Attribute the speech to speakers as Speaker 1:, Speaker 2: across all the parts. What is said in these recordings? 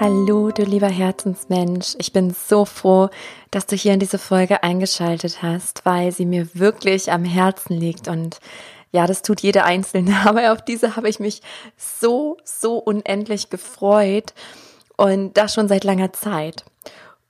Speaker 1: Hallo, du lieber Herzensmensch. Ich bin so froh, dass du hier in diese Folge eingeschaltet hast, weil sie mir wirklich am Herzen liegt und ja, das tut jede Einzelne, aber auf diese habe ich mich so, so unendlich gefreut und das schon seit langer Zeit.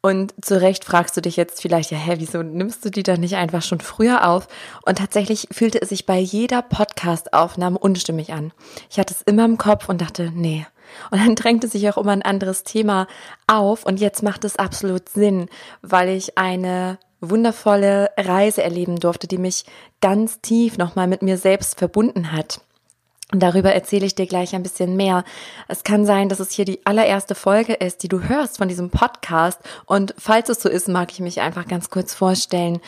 Speaker 1: Und zu Recht fragst du dich jetzt vielleicht, ja, hä, wieso nimmst du die dann nicht einfach schon früher auf? Und tatsächlich fühlte es sich bei jeder Podcast-Aufnahme unstimmig an. Ich hatte es immer im Kopf und dachte, nee. Und dann drängte sich auch immer ein anderes Thema auf und jetzt macht es absolut Sinn, weil ich eine wundervolle Reise erleben durfte, die mich ganz tief nochmal mit mir selbst verbunden hat. Und darüber erzähle ich dir gleich ein bisschen mehr. Es kann sein, dass es hier die allererste Folge ist, die du hörst von diesem Podcast. Und falls es so ist, mag ich mich einfach ganz kurz vorstellen.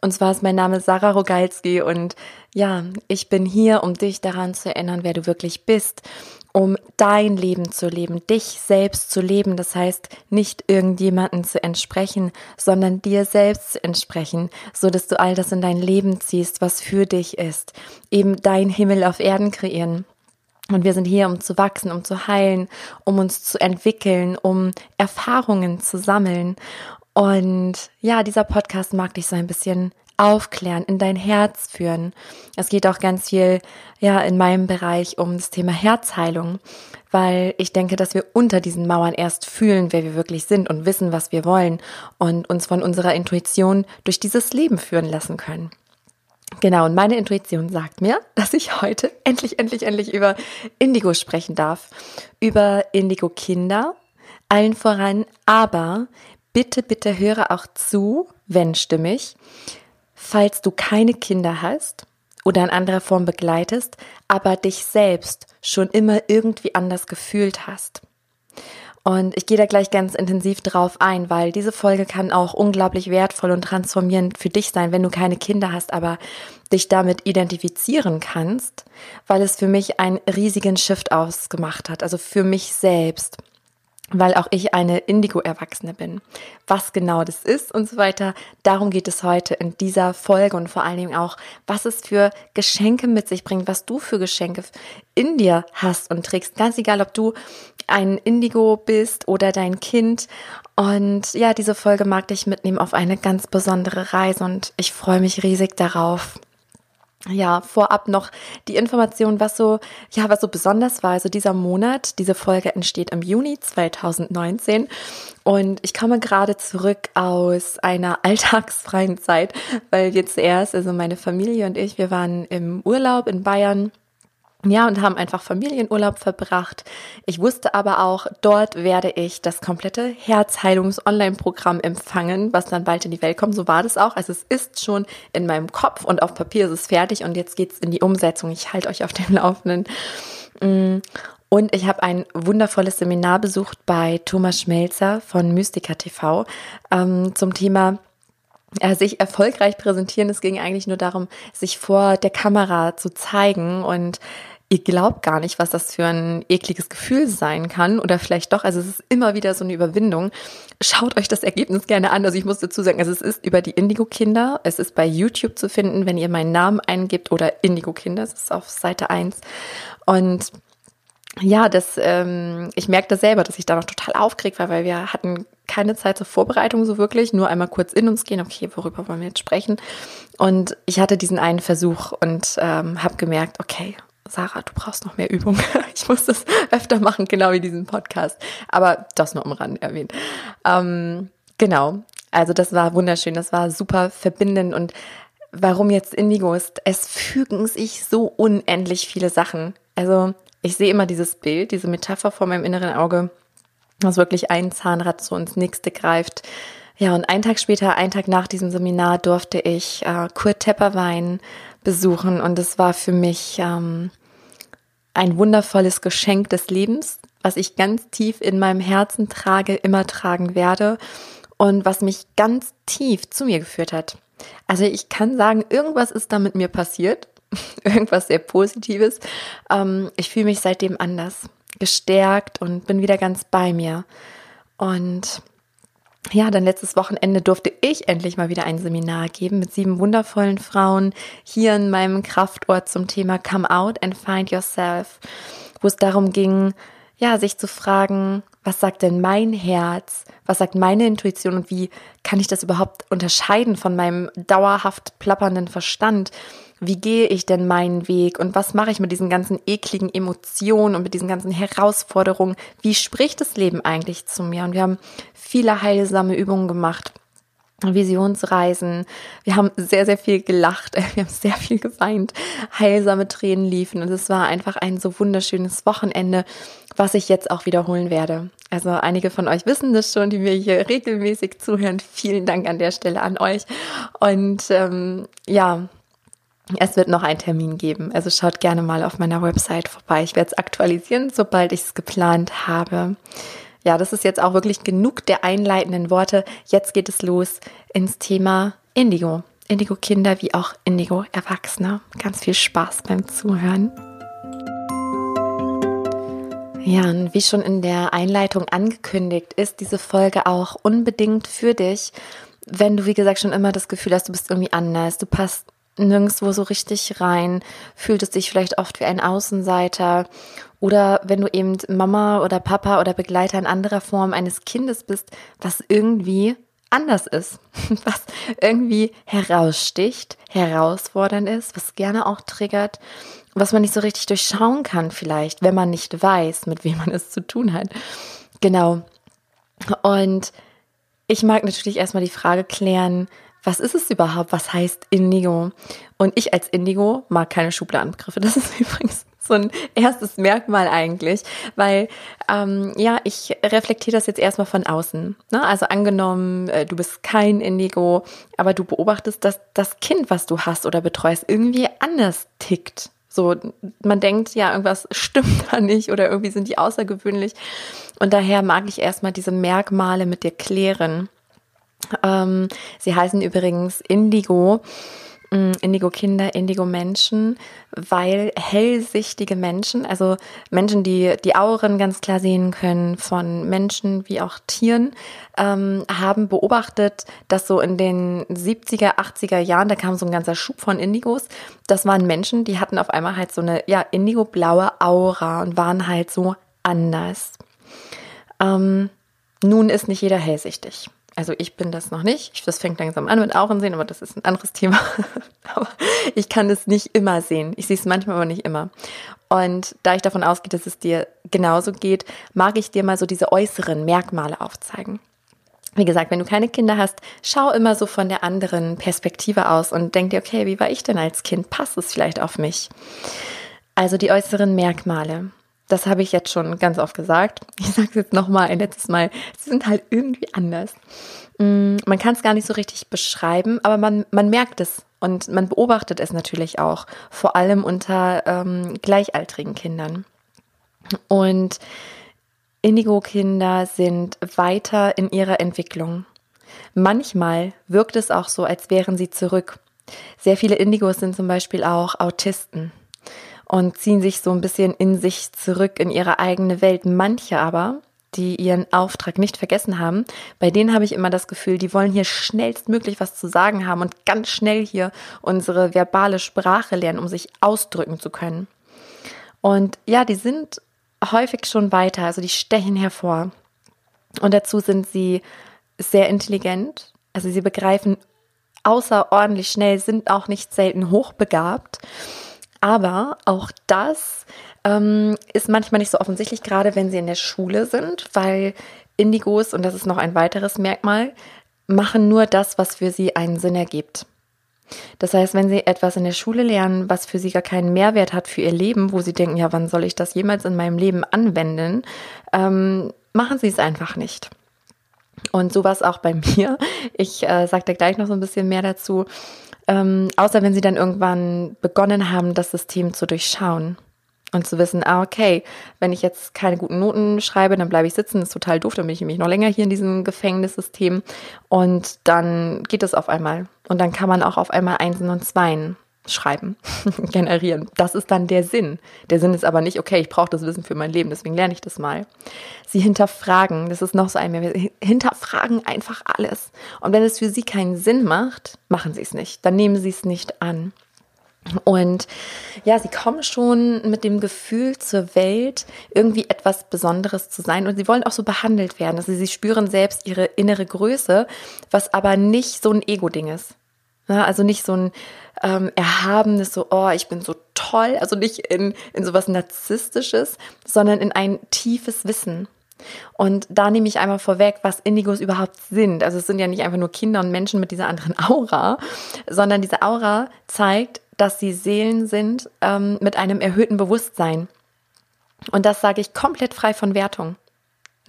Speaker 1: Und zwar ist mein Name Sarah Rogalski und ja, ich bin hier, um dich daran zu erinnern, wer du wirklich bist um dein Leben zu leben, dich selbst zu leben. Das heißt, nicht irgendjemanden zu entsprechen, sondern dir selbst zu entsprechen, so dass du all das in dein Leben ziehst, was für dich ist. Eben dein Himmel auf Erden kreieren. Und wir sind hier, um zu wachsen, um zu heilen, um uns zu entwickeln, um Erfahrungen zu sammeln. Und ja, dieser Podcast mag dich so ein bisschen aufklären, in dein Herz führen. Es geht auch ganz viel, ja, in meinem Bereich um das Thema Herzheilung, weil ich denke, dass wir unter diesen Mauern erst fühlen, wer wir wirklich sind und wissen, was wir wollen und uns von unserer Intuition durch dieses Leben führen lassen können. Genau, und meine Intuition sagt mir, dass ich heute endlich, endlich, endlich über Indigo sprechen darf. Über Indigo-Kinder, allen voran, aber bitte, bitte höre auch zu, wenn stimmig, falls du keine Kinder hast oder in anderer Form begleitest, aber dich selbst schon immer irgendwie anders gefühlt hast. Und ich gehe da gleich ganz intensiv drauf ein, weil diese Folge kann auch unglaublich wertvoll und transformierend für dich sein, wenn du keine Kinder hast, aber dich damit identifizieren kannst, weil es für mich einen riesigen Shift ausgemacht hat, also für mich selbst weil auch ich eine Indigo-Erwachsene bin. Was genau das ist und so weiter, darum geht es heute in dieser Folge und vor allen Dingen auch, was es für Geschenke mit sich bringt, was du für Geschenke in dir hast und trägst. Ganz egal, ob du ein Indigo bist oder dein Kind. Und ja, diese Folge mag dich mitnehmen auf eine ganz besondere Reise und ich freue mich riesig darauf ja, vorab noch die Information, was so, ja, was so besonders war. Also dieser Monat, diese Folge entsteht im Juni 2019 und ich komme gerade zurück aus einer alltagsfreien Zeit, weil jetzt erst, also meine Familie und ich, wir waren im Urlaub in Bayern ja, und haben einfach Familienurlaub verbracht. Ich wusste aber auch, dort werde ich das komplette Herzheilungs-Online-Programm empfangen, was dann bald in die Welt kommt. So war das auch. Also es ist schon in meinem Kopf und auf Papier ist es fertig und jetzt geht's in die Umsetzung. Ich halte euch auf dem Laufenden. Mm. Und ich habe ein wundervolles Seminar besucht bei Thomas Schmelzer von Mystica TV ähm, zum Thema sich erfolgreich präsentieren. Es ging eigentlich nur darum, sich vor der Kamera zu zeigen und ihr glaubt gar nicht, was das für ein ekliges Gefühl sein kann oder vielleicht doch. Also es ist immer wieder so eine Überwindung. Schaut euch das Ergebnis gerne an. Also ich muss dazu sagen, also es ist über die Indigo-Kinder. Es ist bei YouTube zu finden, wenn ihr meinen Namen eingibt oder Indigo-Kinder. Es ist auf Seite 1. Und ja, das, ähm, ich merkte selber, dass ich da noch total aufgeregt war, weil wir hatten keine Zeit zur Vorbereitung so wirklich, nur einmal kurz in uns gehen, okay, worüber wollen wir jetzt sprechen? Und ich hatte diesen einen Versuch und ähm, habe gemerkt, okay, Sarah, du brauchst noch mehr Übung. Ich muss das öfter machen, genau wie diesen Podcast. Aber das nur am Rand erwähnt. Ähm, genau. Also das war wunderschön, das war super verbindend und warum jetzt Indigo ist, es fügen sich so unendlich viele Sachen. Also ich sehe immer dieses Bild, diese Metapher vor meinem inneren Auge, dass wirklich ein Zahnrad so ins nächste greift. Ja, und einen Tag später, einen Tag nach diesem Seminar, durfte ich äh, Kurt Tepperwein besuchen und es war für mich ähm, ein wundervolles Geschenk des Lebens, was ich ganz tief in meinem Herzen trage, immer tragen werde und was mich ganz tief zu mir geführt hat. Also ich kann sagen, irgendwas ist da mit mir passiert irgendwas sehr Positives. Ähm, ich fühle mich seitdem anders, gestärkt und bin wieder ganz bei mir. Und ja, dann letztes Wochenende durfte ich endlich mal wieder ein Seminar geben mit sieben wundervollen Frauen hier in meinem Kraftort zum Thema Come Out and Find Yourself, wo es darum ging, ja, sich zu fragen, was sagt denn mein Herz, was sagt meine Intuition und wie kann ich das überhaupt unterscheiden von meinem dauerhaft plappernden Verstand? Wie gehe ich denn meinen Weg und was mache ich mit diesen ganzen ekligen Emotionen und mit diesen ganzen Herausforderungen? Wie spricht das Leben eigentlich zu mir? Und wir haben viele heilsame Übungen gemacht. Visionsreisen. Wir haben sehr, sehr viel gelacht. Wir haben sehr viel geweint. Heilsame Tränen liefen. Und es war einfach ein so wunderschönes Wochenende, was ich jetzt auch wiederholen werde. Also einige von euch wissen das schon, die mir hier regelmäßig zuhören. Vielen Dank an der Stelle an euch. Und ähm, ja, es wird noch einen Termin geben. Also schaut gerne mal auf meiner Website vorbei. Ich werde es aktualisieren, sobald ich es geplant habe. Ja, das ist jetzt auch wirklich genug der einleitenden Worte. Jetzt geht es los ins Thema Indigo. Indigo-Kinder wie auch Indigo-Erwachsene. Ganz viel Spaß beim Zuhören. Ja, und wie schon in der Einleitung angekündigt, ist diese Folge auch unbedingt für dich, wenn du, wie gesagt, schon immer das Gefühl hast, du bist irgendwie anders, du passt nirgendwo so richtig rein, fühlt es dich vielleicht oft wie ein Außenseiter oder wenn du eben Mama oder Papa oder Begleiter in anderer Form eines Kindes bist, was irgendwie anders ist, was irgendwie heraussticht, herausfordernd ist, was gerne auch triggert, was man nicht so richtig durchschauen kann vielleicht, wenn man nicht weiß, mit wem man es zu tun hat. Genau. Und ich mag natürlich erstmal die Frage klären, was ist es überhaupt? Was heißt Indigo? Und ich als Indigo mag keine Schubladenbegriffe. Das ist übrigens so ein erstes Merkmal eigentlich, weil ähm, ja, ich reflektiere das jetzt erstmal von außen. Ne? Also angenommen, äh, du bist kein Indigo, aber du beobachtest, dass das Kind, was du hast oder betreust, irgendwie anders tickt. So, man denkt, ja, irgendwas stimmt da nicht oder irgendwie sind die außergewöhnlich. Und daher mag ich erstmal diese Merkmale mit dir klären. Ähm, sie heißen übrigens Indigo. Mm, Indigo-Kinder, Indigo-Menschen, weil hellsichtige Menschen, also Menschen, die die Auren ganz klar sehen können von Menschen wie auch Tieren, ähm, haben beobachtet, dass so in den 70er, 80er Jahren, da kam so ein ganzer Schub von Indigos, das waren Menschen, die hatten auf einmal halt so eine, ja, indigo-blaue Aura und waren halt so anders. Ähm, nun ist nicht jeder hellsichtig. Also ich bin das noch nicht. Das fängt langsam an mit Auren sehen, aber das ist ein anderes Thema. aber ich kann es nicht immer sehen. Ich sehe es manchmal, aber nicht immer. Und da ich davon ausgehe, dass es dir genauso geht, mag ich dir mal so diese äußeren Merkmale aufzeigen. Wie gesagt, wenn du keine Kinder hast, schau immer so von der anderen Perspektive aus und denk dir, okay, wie war ich denn als Kind? Passt es vielleicht auf mich? Also die äußeren Merkmale. Das habe ich jetzt schon ganz oft gesagt. Ich sage es jetzt nochmal ein letztes Mal. Sie sind halt irgendwie anders. Mm, man kann es gar nicht so richtig beschreiben, aber man, man merkt es und man beobachtet es natürlich auch, vor allem unter ähm, gleichaltrigen Kindern. Und Indigo-Kinder sind weiter in ihrer Entwicklung. Manchmal wirkt es auch so, als wären sie zurück. Sehr viele Indigos sind zum Beispiel auch Autisten und ziehen sich so ein bisschen in sich zurück in ihre eigene Welt. Manche aber, die ihren Auftrag nicht vergessen haben, bei denen habe ich immer das Gefühl, die wollen hier schnellstmöglich was zu sagen haben und ganz schnell hier unsere verbale Sprache lernen, um sich ausdrücken zu können. Und ja, die sind häufig schon weiter, also die stechen hervor. Und dazu sind sie sehr intelligent, also sie begreifen außerordentlich schnell, sind auch nicht selten hochbegabt aber auch das ähm, ist manchmal nicht so offensichtlich, gerade wenn sie in der Schule sind, weil Indigos, und das ist noch ein weiteres Merkmal, machen nur das, was für sie einen Sinn ergibt. Das heißt, wenn sie etwas in der Schule lernen, was für sie gar keinen Mehrwert hat für ihr Leben, wo sie denken, ja, wann soll ich das jemals in meinem Leben anwenden, ähm, machen sie es einfach nicht. Und sowas auch bei mir. Ich äh, sage da gleich noch so ein bisschen mehr dazu. Ähm, außer wenn sie dann irgendwann begonnen haben, das System zu durchschauen und zu wissen, ah, okay, wenn ich jetzt keine guten Noten schreibe, dann bleibe ich sitzen, das ist total doof, dann bin ich nämlich noch länger hier in diesem Gefängnissystem. Und dann geht es auf einmal. Und dann kann man auch auf einmal Einsen und Zweien schreiben, generieren. Das ist dann der Sinn. Der Sinn ist aber nicht, okay, ich brauche das Wissen für mein Leben, deswegen lerne ich das mal. Sie hinterfragen, das ist noch so ein mehr, hinterfragen einfach alles. Und wenn es für sie keinen Sinn macht, machen sie es nicht. Dann nehmen sie es nicht an. Und ja, sie kommen schon mit dem Gefühl zur Welt, irgendwie etwas Besonderes zu sein. Und sie wollen auch so behandelt werden. Also sie spüren selbst ihre innere Größe, was aber nicht so ein Ego-Ding ist. Ja, also nicht so ein ähm, erhabenes, so, oh, ich bin so toll. Also nicht in, in sowas Narzisstisches, sondern in ein tiefes Wissen. Und da nehme ich einmal vorweg, was Indigos überhaupt sind. Also es sind ja nicht einfach nur Kinder und Menschen mit dieser anderen Aura, sondern diese Aura zeigt, dass sie Seelen sind ähm, mit einem erhöhten Bewusstsein. Und das sage ich komplett frei von Wertung.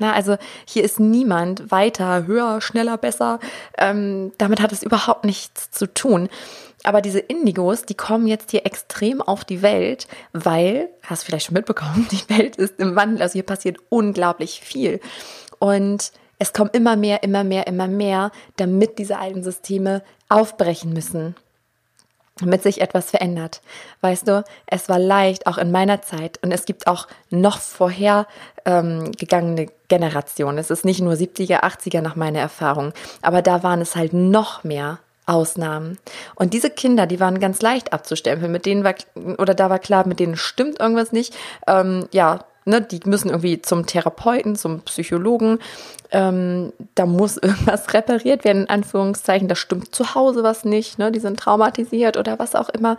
Speaker 1: Na, also hier ist niemand weiter, höher, schneller, besser. Ähm, damit hat es überhaupt nichts zu tun. Aber diese Indigos, die kommen jetzt hier extrem auf die Welt, weil, hast du vielleicht schon mitbekommen, die Welt ist im Wandel. Also hier passiert unglaublich viel. Und es kommen immer mehr, immer mehr, immer mehr, damit diese alten Systeme aufbrechen müssen damit sich etwas verändert. Weißt du, es war leicht, auch in meiner Zeit, und es gibt auch noch vorher ähm, gegangene Generationen. Es ist nicht nur 70er, 80er nach meiner Erfahrung, aber da waren es halt noch mehr Ausnahmen. Und diese Kinder, die waren ganz leicht abzustempeln. Mit denen war, oder da war klar, mit denen stimmt irgendwas nicht. Ähm, ja, ne, die müssen irgendwie zum Therapeuten, zum Psychologen. Ähm, da muss irgendwas repariert werden, in Anführungszeichen. Da stimmt zu Hause was nicht. Ne? Die sind traumatisiert oder was auch immer.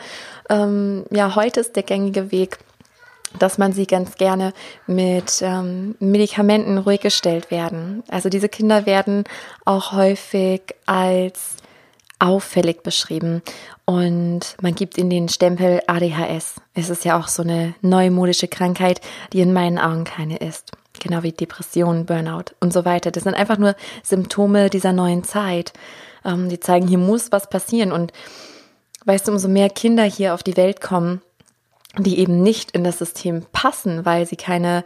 Speaker 1: Ähm, ja, heute ist der gängige Weg, dass man sie ganz gerne mit ähm, Medikamenten ruhig gestellt werden. Also diese Kinder werden auch häufig als auffällig beschrieben und man gibt ihnen den Stempel ADHS. Es ist ja auch so eine neumodische Krankheit, die in meinen Augen keine ist. Genau wie Depression, Burnout und so weiter. Das sind einfach nur Symptome dieser neuen Zeit. Ähm, die zeigen, hier muss was passieren. Und weißt du, umso mehr Kinder hier auf die Welt kommen, die eben nicht in das System passen, weil sie keine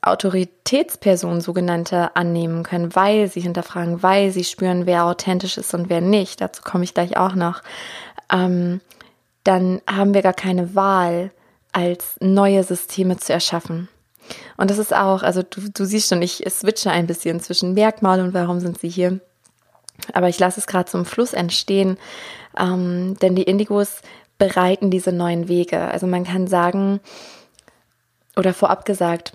Speaker 1: Autoritätspersonen sogenannte annehmen können, weil sie hinterfragen, weil sie spüren, wer authentisch ist und wer nicht. Dazu komme ich gleich auch noch. Ähm, dann haben wir gar keine Wahl, als neue Systeme zu erschaffen. Und das ist auch, also du, du siehst schon, ich switche ein bisschen zwischen Merkmal und warum sind sie hier. Aber ich lasse es gerade zum Fluss entstehen, ähm, denn die Indigos bereiten diese neuen Wege. Also man kann sagen, oder vorab gesagt,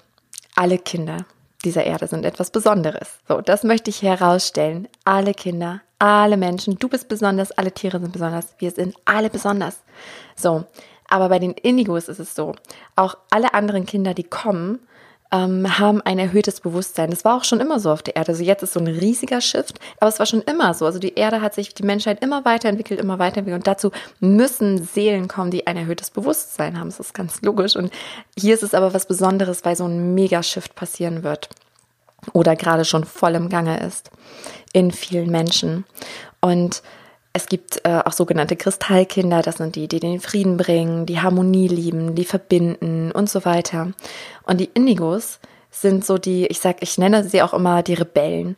Speaker 1: alle Kinder dieser Erde sind etwas Besonderes. So, das möchte ich herausstellen. Alle Kinder, alle Menschen, du bist besonders, alle Tiere sind besonders, wir sind alle besonders. So, aber bei den Indigos ist es so, auch alle anderen Kinder, die kommen, ähm, haben ein erhöhtes Bewusstsein. Das war auch schon immer so auf der Erde. Also jetzt ist so ein riesiger Shift, aber es war schon immer so. Also die Erde hat sich, die Menschheit immer weiterentwickelt, immer weiterentwickelt. Und dazu müssen Seelen kommen, die ein erhöhtes Bewusstsein haben. Das ist ganz logisch. Und hier ist es aber was Besonderes, weil so ein Mega-Shift passieren wird. Oder gerade schon voll im Gange ist in vielen Menschen. Und es gibt äh, auch sogenannte Kristallkinder, das sind die, die den Frieden bringen, die Harmonie lieben, die verbinden und so weiter. Und die Indigos sind so die, ich sag, ich nenne sie auch immer die Rebellen,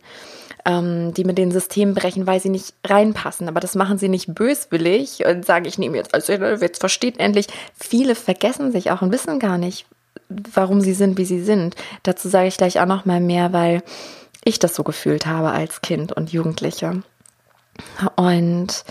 Speaker 1: ähm, die mit den Systemen brechen, weil sie nicht reinpassen. Aber das machen sie nicht böswillig und sagen, ich nehme jetzt, also jetzt versteht endlich. Viele vergessen sich auch und wissen gar nicht, warum sie sind, wie sie sind. Dazu sage ich gleich auch noch mal mehr, weil ich das so gefühlt habe als Kind und Jugendliche. Und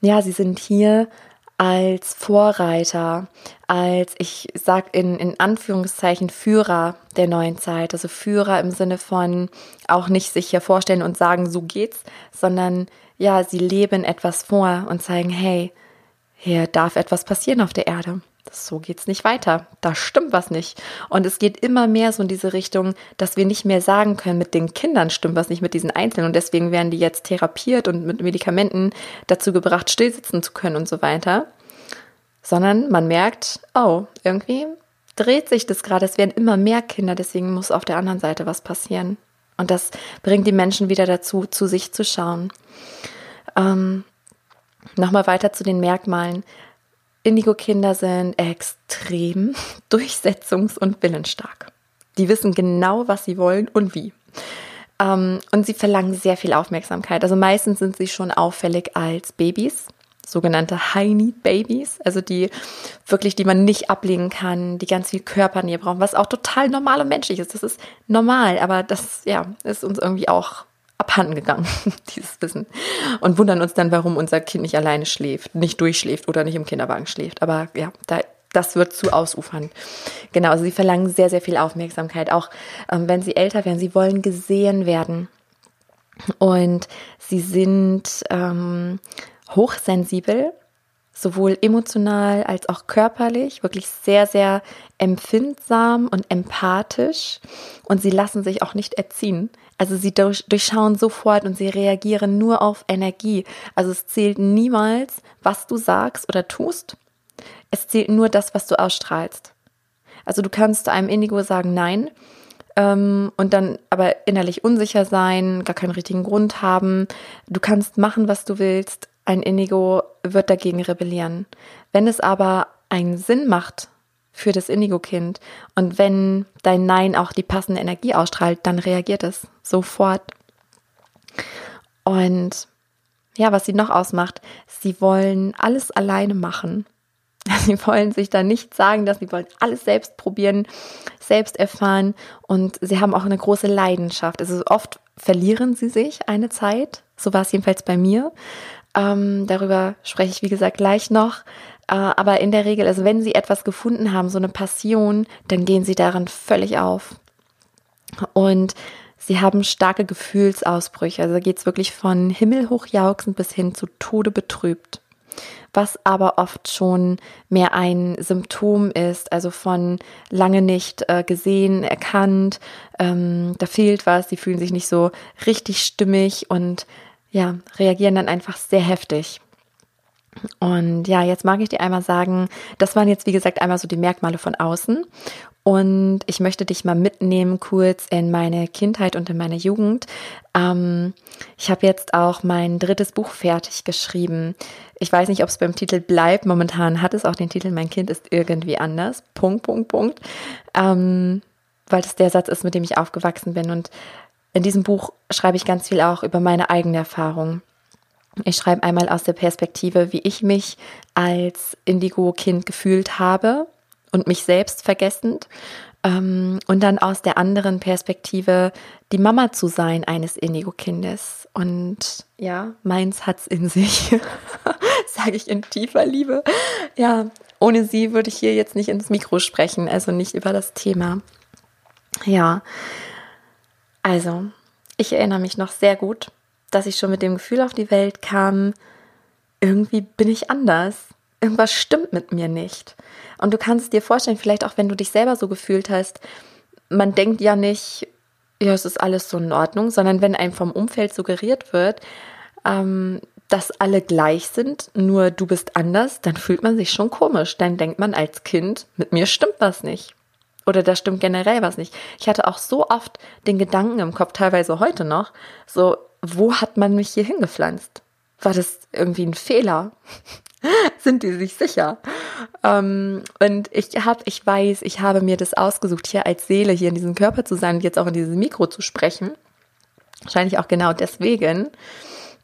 Speaker 1: ja, sie sind hier als Vorreiter, als ich sag in, in Anführungszeichen Führer der neuen Zeit, also Führer im Sinne von auch nicht sich hier vorstellen und sagen, so geht's, sondern ja, sie leben etwas vor und zeigen, hey, hier darf etwas passieren auf der Erde so geht's nicht weiter. Da stimmt was nicht. Und es geht immer mehr so in diese Richtung, dass wir nicht mehr sagen können, mit den Kindern stimmt was nicht mit diesen Einzelnen. Und deswegen werden die jetzt therapiert und mit Medikamenten dazu gebracht, stillsitzen zu können und so weiter. Sondern man merkt, oh, irgendwie dreht sich das gerade. Es werden immer mehr Kinder, deswegen muss auf der anderen Seite was passieren. Und das bringt die Menschen wieder dazu, zu sich zu schauen. Ähm, Nochmal weiter zu den Merkmalen. Indigo-Kinder sind extrem durchsetzungs- und willensstark. Die wissen genau, was sie wollen und wie. Ähm, und sie verlangen sehr viel Aufmerksamkeit. Also meistens sind sie schon auffällig als Babys, sogenannte High-Need-Babies, also die wirklich, die man nicht ablegen kann, die ganz viel Körpernähe brauchen, was auch total normal und menschlich ist. Das ist normal, aber das, ja, ist uns irgendwie auch abhanden gegangen, dieses Wissen. Und wundern uns dann, warum unser Kind nicht alleine schläft, nicht durchschläft oder nicht im Kinderwagen schläft. Aber ja, da, das wird zu ausufernd. Genau, also sie verlangen sehr, sehr viel Aufmerksamkeit. Auch ähm, wenn sie älter werden, sie wollen gesehen werden. Und sie sind ähm, hochsensibel, sowohl emotional als auch körperlich, wirklich sehr, sehr empfindsam und empathisch. Und sie lassen sich auch nicht erziehen. Also sie durchschauen sofort und sie reagieren nur auf Energie. Also es zählt niemals, was du sagst oder tust. Es zählt nur das, was du ausstrahlst. Also du kannst einem Indigo sagen Nein ähm, und dann aber innerlich unsicher sein, gar keinen richtigen Grund haben. Du kannst machen, was du willst. Ein Indigo wird dagegen rebellieren. Wenn es aber einen Sinn macht, für das Indigo-Kind. Und wenn dein Nein auch die passende Energie ausstrahlt, dann reagiert es sofort. Und ja, was sie noch ausmacht, sie wollen alles alleine machen. Sie wollen sich da nicht sagen, dass sie wollen alles selbst probieren, selbst erfahren und sie haben auch eine große Leidenschaft. Also oft verlieren sie sich eine Zeit, so war es jedenfalls bei mir. Ähm, darüber spreche ich, wie gesagt, gleich noch. Äh, aber in der Regel, also wenn sie etwas gefunden haben, so eine Passion, dann gehen sie darin völlig auf. Und sie haben starke Gefühlsausbrüche. Also geht es wirklich von himmelhoch jauchzend bis hin zu Tode betrübt. Was aber oft schon mehr ein Symptom ist, also von lange nicht äh, gesehen, erkannt, ähm, da fehlt was, sie fühlen sich nicht so richtig stimmig und ja, reagieren dann einfach sehr heftig. Und ja, jetzt mag ich dir einmal sagen, das waren jetzt wie gesagt einmal so die Merkmale von außen. Und ich möchte dich mal mitnehmen kurz in meine Kindheit und in meine Jugend. Ähm, ich habe jetzt auch mein drittes Buch fertig geschrieben. Ich weiß nicht, ob es beim Titel bleibt. Momentan hat es auch den Titel Mein Kind ist irgendwie anders. Punkt, Punkt, Punkt. Ähm, weil das der Satz ist, mit dem ich aufgewachsen bin. Und in diesem Buch schreibe ich ganz viel auch über meine eigene Erfahrung. Ich schreibe einmal aus der Perspektive, wie ich mich als Indigo-Kind gefühlt habe und mich selbst vergessend. Ähm, und dann aus der anderen Perspektive, die Mama zu sein eines Indigo-Kindes. Und ja, meins hat's in sich, sage ich in tiefer Liebe. Ja, ohne sie würde ich hier jetzt nicht ins Mikro sprechen, also nicht über das Thema. Ja, also, ich erinnere mich noch sehr gut dass ich schon mit dem Gefühl auf die Welt kam, irgendwie bin ich anders. Irgendwas stimmt mit mir nicht. Und du kannst dir vorstellen, vielleicht auch wenn du dich selber so gefühlt hast, man denkt ja nicht, ja, es ist alles so in Ordnung, sondern wenn einem vom Umfeld suggeriert wird, ähm, dass alle gleich sind, nur du bist anders, dann fühlt man sich schon komisch. Dann denkt man als Kind, mit mir stimmt was nicht. Oder da stimmt generell was nicht. Ich hatte auch so oft den Gedanken im Kopf, teilweise heute noch, so, wo hat man mich hier hingepflanzt? War das irgendwie ein Fehler? Sind die sich sicher? Ähm, und ich habe, ich weiß, ich habe mir das ausgesucht, hier als Seele hier in diesem Körper zu sein und jetzt auch in diesem Mikro zu sprechen. Wahrscheinlich auch genau deswegen.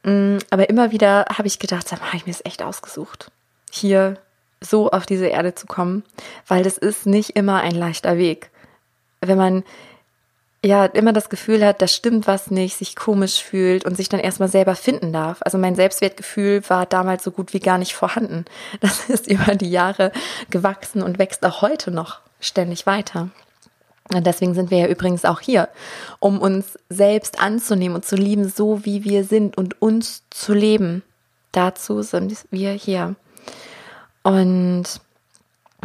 Speaker 1: Mm, aber immer wieder habe ich gedacht, habe ich mir das echt ausgesucht, hier so auf diese Erde zu kommen, weil das ist nicht immer ein leichter Weg. Wenn man ja immer das Gefühl hat, da stimmt was nicht, sich komisch fühlt und sich dann erstmal selber finden darf. Also mein Selbstwertgefühl war damals so gut wie gar nicht vorhanden. Das ist über die Jahre gewachsen und wächst auch heute noch ständig weiter. Und deswegen sind wir ja übrigens auch hier, um uns selbst anzunehmen und zu lieben, so wie wir sind und uns zu leben. Dazu sind wir hier. Und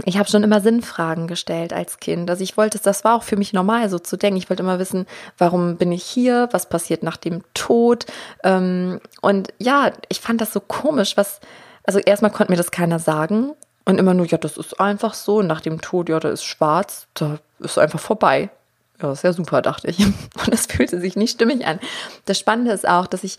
Speaker 1: ich habe schon immer Sinnfragen gestellt als Kind. Also ich wollte, das war auch für mich normal, so zu denken. Ich wollte immer wissen, warum bin ich hier? Was passiert nach dem Tod? Ähm, und ja, ich fand das so komisch, was, also erstmal konnte mir das keiner sagen. Und immer nur, ja, das ist einfach so. nach dem Tod, ja, da ist schwarz, da ist einfach vorbei. Ja, ist ja super, dachte ich. Und das fühlte sich nicht stimmig an. Das Spannende ist auch, dass ich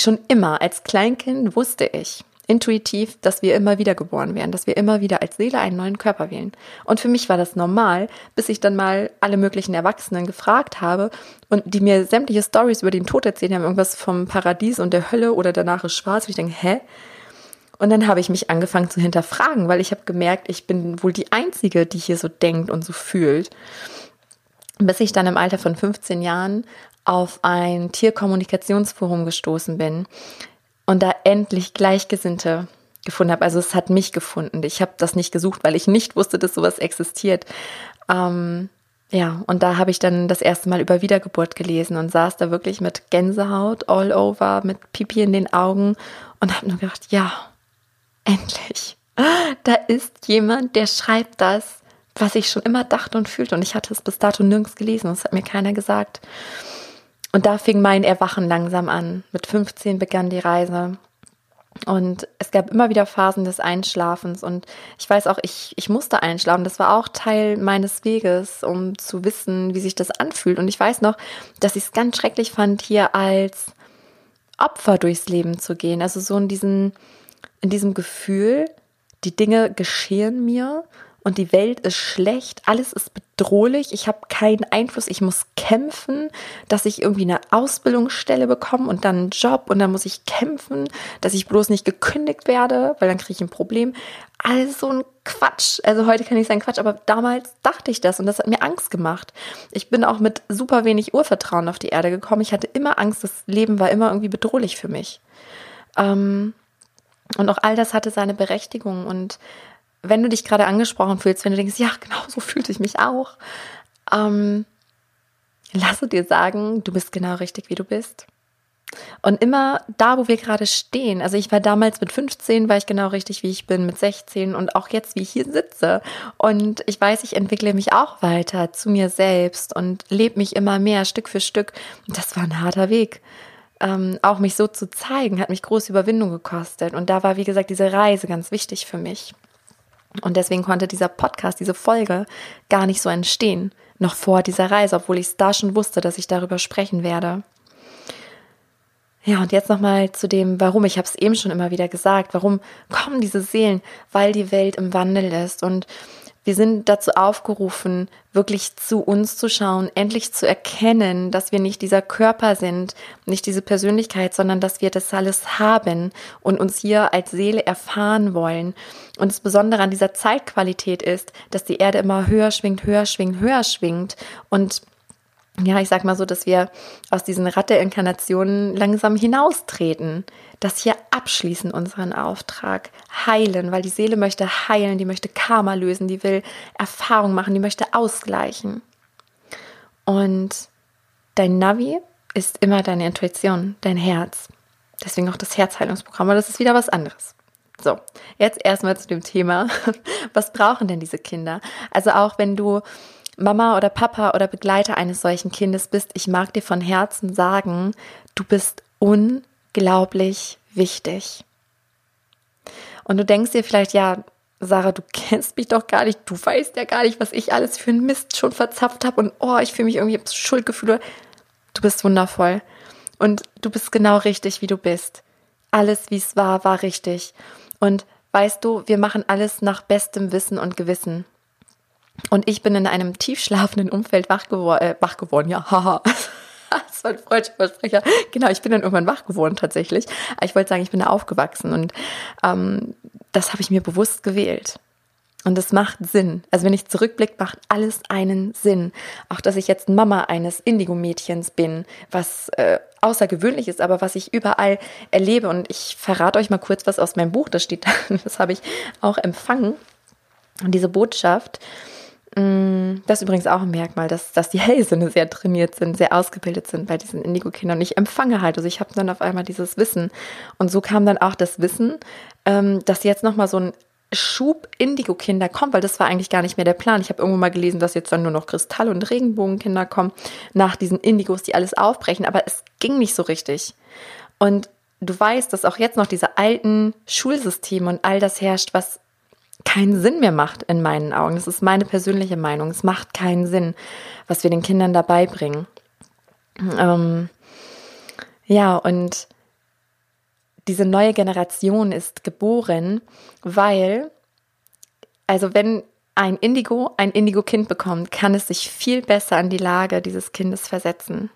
Speaker 1: schon immer als Kleinkind wusste ich, intuitiv, dass wir immer wieder geboren werden, dass wir immer wieder als Seele einen neuen Körper wählen. Und für mich war das normal, bis ich dann mal alle möglichen Erwachsenen gefragt habe und die mir sämtliche Stories über den Tod erzählen haben, irgendwas vom Paradies und der Hölle oder danach ist schwarz. Und ich denke, hä? Und dann habe ich mich angefangen zu hinterfragen, weil ich habe gemerkt, ich bin wohl die Einzige, die hier so denkt und so fühlt. Bis ich dann im Alter von 15 Jahren auf ein Tierkommunikationsforum gestoßen bin und da endlich Gleichgesinnte gefunden habe. Also es hat mich gefunden. Ich habe das nicht gesucht, weil ich nicht wusste, dass sowas existiert. Ähm, ja, und da habe ich dann das erste Mal über Wiedergeburt gelesen und saß da wirklich mit Gänsehaut all over, mit Pipi in den Augen und habe nur gedacht, ja, endlich. Da ist jemand, der schreibt das, was ich schon immer dachte und fühlte. Und ich hatte es bis dato nirgends gelesen. Das hat mir keiner gesagt. Und da fing mein Erwachen langsam an. Mit 15 begann die Reise. Und es gab immer wieder Phasen des Einschlafens. Und ich weiß auch, ich, ich musste einschlafen. Das war auch Teil meines Weges, um zu wissen, wie sich das anfühlt. Und ich weiß noch, dass ich es ganz schrecklich fand, hier als Opfer durchs Leben zu gehen. Also so in, diesen, in diesem Gefühl, die Dinge geschehen mir und die Welt ist schlecht, alles ist bedrohlich, ich habe keinen Einfluss, ich muss kämpfen, dass ich irgendwie eine Ausbildungsstelle bekomme und dann einen Job und dann muss ich kämpfen, dass ich bloß nicht gekündigt werde, weil dann kriege ich ein Problem. Alles so ein Quatsch. Also heute kann ich sagen Quatsch, aber damals dachte ich das und das hat mir Angst gemacht. Ich bin auch mit super wenig Urvertrauen auf die Erde gekommen. Ich hatte immer Angst, das Leben war immer irgendwie bedrohlich für mich. Ähm, und auch all das hatte seine Berechtigung und wenn du dich gerade angesprochen fühlst, wenn du denkst, ja, genau so fühlte ich mich auch, ähm, lasse dir sagen, du bist genau richtig, wie du bist. Und immer da, wo wir gerade stehen, also ich war damals mit 15, war ich genau richtig, wie ich bin, mit 16 und auch jetzt, wie ich hier sitze. Und ich weiß, ich entwickle mich auch weiter zu mir selbst und lebe mich immer mehr Stück für Stück. Und das war ein harter Weg. Ähm, auch mich so zu zeigen, hat mich große Überwindung gekostet. Und da war, wie gesagt, diese Reise ganz wichtig für mich. Und deswegen konnte dieser Podcast, diese Folge gar nicht so entstehen, noch vor dieser Reise, obwohl ich es da schon wusste, dass ich darüber sprechen werde. Ja, und jetzt nochmal zu dem, warum. Ich habe es eben schon immer wieder gesagt. Warum kommen diese Seelen? Weil die Welt im Wandel ist. Und wir sind dazu aufgerufen, wirklich zu uns zu schauen, endlich zu erkennen, dass wir nicht dieser Körper sind, nicht diese Persönlichkeit, sondern dass wir das alles haben und uns hier als Seele erfahren wollen. Und das Besondere an dieser Zeitqualität ist, dass die Erde immer höher schwingt, höher schwingt, höher schwingt und ja, ich sag mal so, dass wir aus diesen Ratte-Inkarnationen langsam hinaustreten, dass wir abschließen unseren Auftrag, heilen, weil die Seele möchte heilen, die möchte Karma lösen, die will Erfahrung machen, die möchte ausgleichen. Und dein Navi ist immer deine Intuition, dein Herz. Deswegen auch das Herzheilungsprogramm, aber das ist wieder was anderes. So, jetzt erstmal zu dem Thema. Was brauchen denn diese Kinder? Also auch wenn du Mama oder Papa oder Begleiter eines solchen Kindes bist, ich mag dir von Herzen sagen, du bist unglaublich wichtig. Und du denkst dir vielleicht, ja, Sarah, du kennst mich doch gar nicht, du weißt ja gar nicht, was ich alles für einen Mist schon verzapft habe und oh, ich fühle mich irgendwie Schuldgefühle. Du bist wundervoll und du bist genau richtig, wie du bist. Alles, wie es war, war richtig. Und weißt du, wir machen alles nach bestem Wissen und Gewissen. Und ich bin in einem tiefschlafenden Umfeld wach, gewor äh, wach geworden. Ja, haha. das war ein freudscher Versprecher. Genau, ich bin dann irgendwann wach geworden tatsächlich. Ich wollte sagen, ich bin da aufgewachsen und ähm, das habe ich mir bewusst gewählt. Und es macht Sinn. Also wenn ich zurückblicke, macht alles einen Sinn. Auch dass ich jetzt Mama eines Indigo-Mädchens bin, was äh, außergewöhnlich ist, aber was ich überall erlebe. Und ich verrate euch mal kurz was aus meinem Buch. Das steht da. Das habe ich auch empfangen. Und diese Botschaft das ist übrigens auch ein Merkmal, dass, dass die Hellsinne sehr trainiert sind, sehr ausgebildet sind bei diesen Indigo-Kindern. Und ich empfange halt, also ich habe dann auf einmal dieses Wissen. Und so kam dann auch das Wissen, ähm, dass jetzt nochmal so ein Schub Indigo-Kinder kommt, weil das war eigentlich gar nicht mehr der Plan. Ich habe irgendwo mal gelesen, dass jetzt dann nur noch Kristall- und Regenbogenkinder kommen, nach diesen Indigos, die alles aufbrechen. Aber es ging nicht so richtig. Und du weißt, dass auch jetzt noch diese alten Schulsysteme und all das herrscht, was keinen Sinn mehr macht in meinen Augen. Das ist meine persönliche Meinung. Es macht keinen Sinn, was wir den Kindern dabei bringen. Ähm, ja, und diese neue Generation ist geboren, weil, also wenn ein Indigo ein Indigo-Kind bekommt, kann es sich viel besser an die Lage dieses Kindes versetzen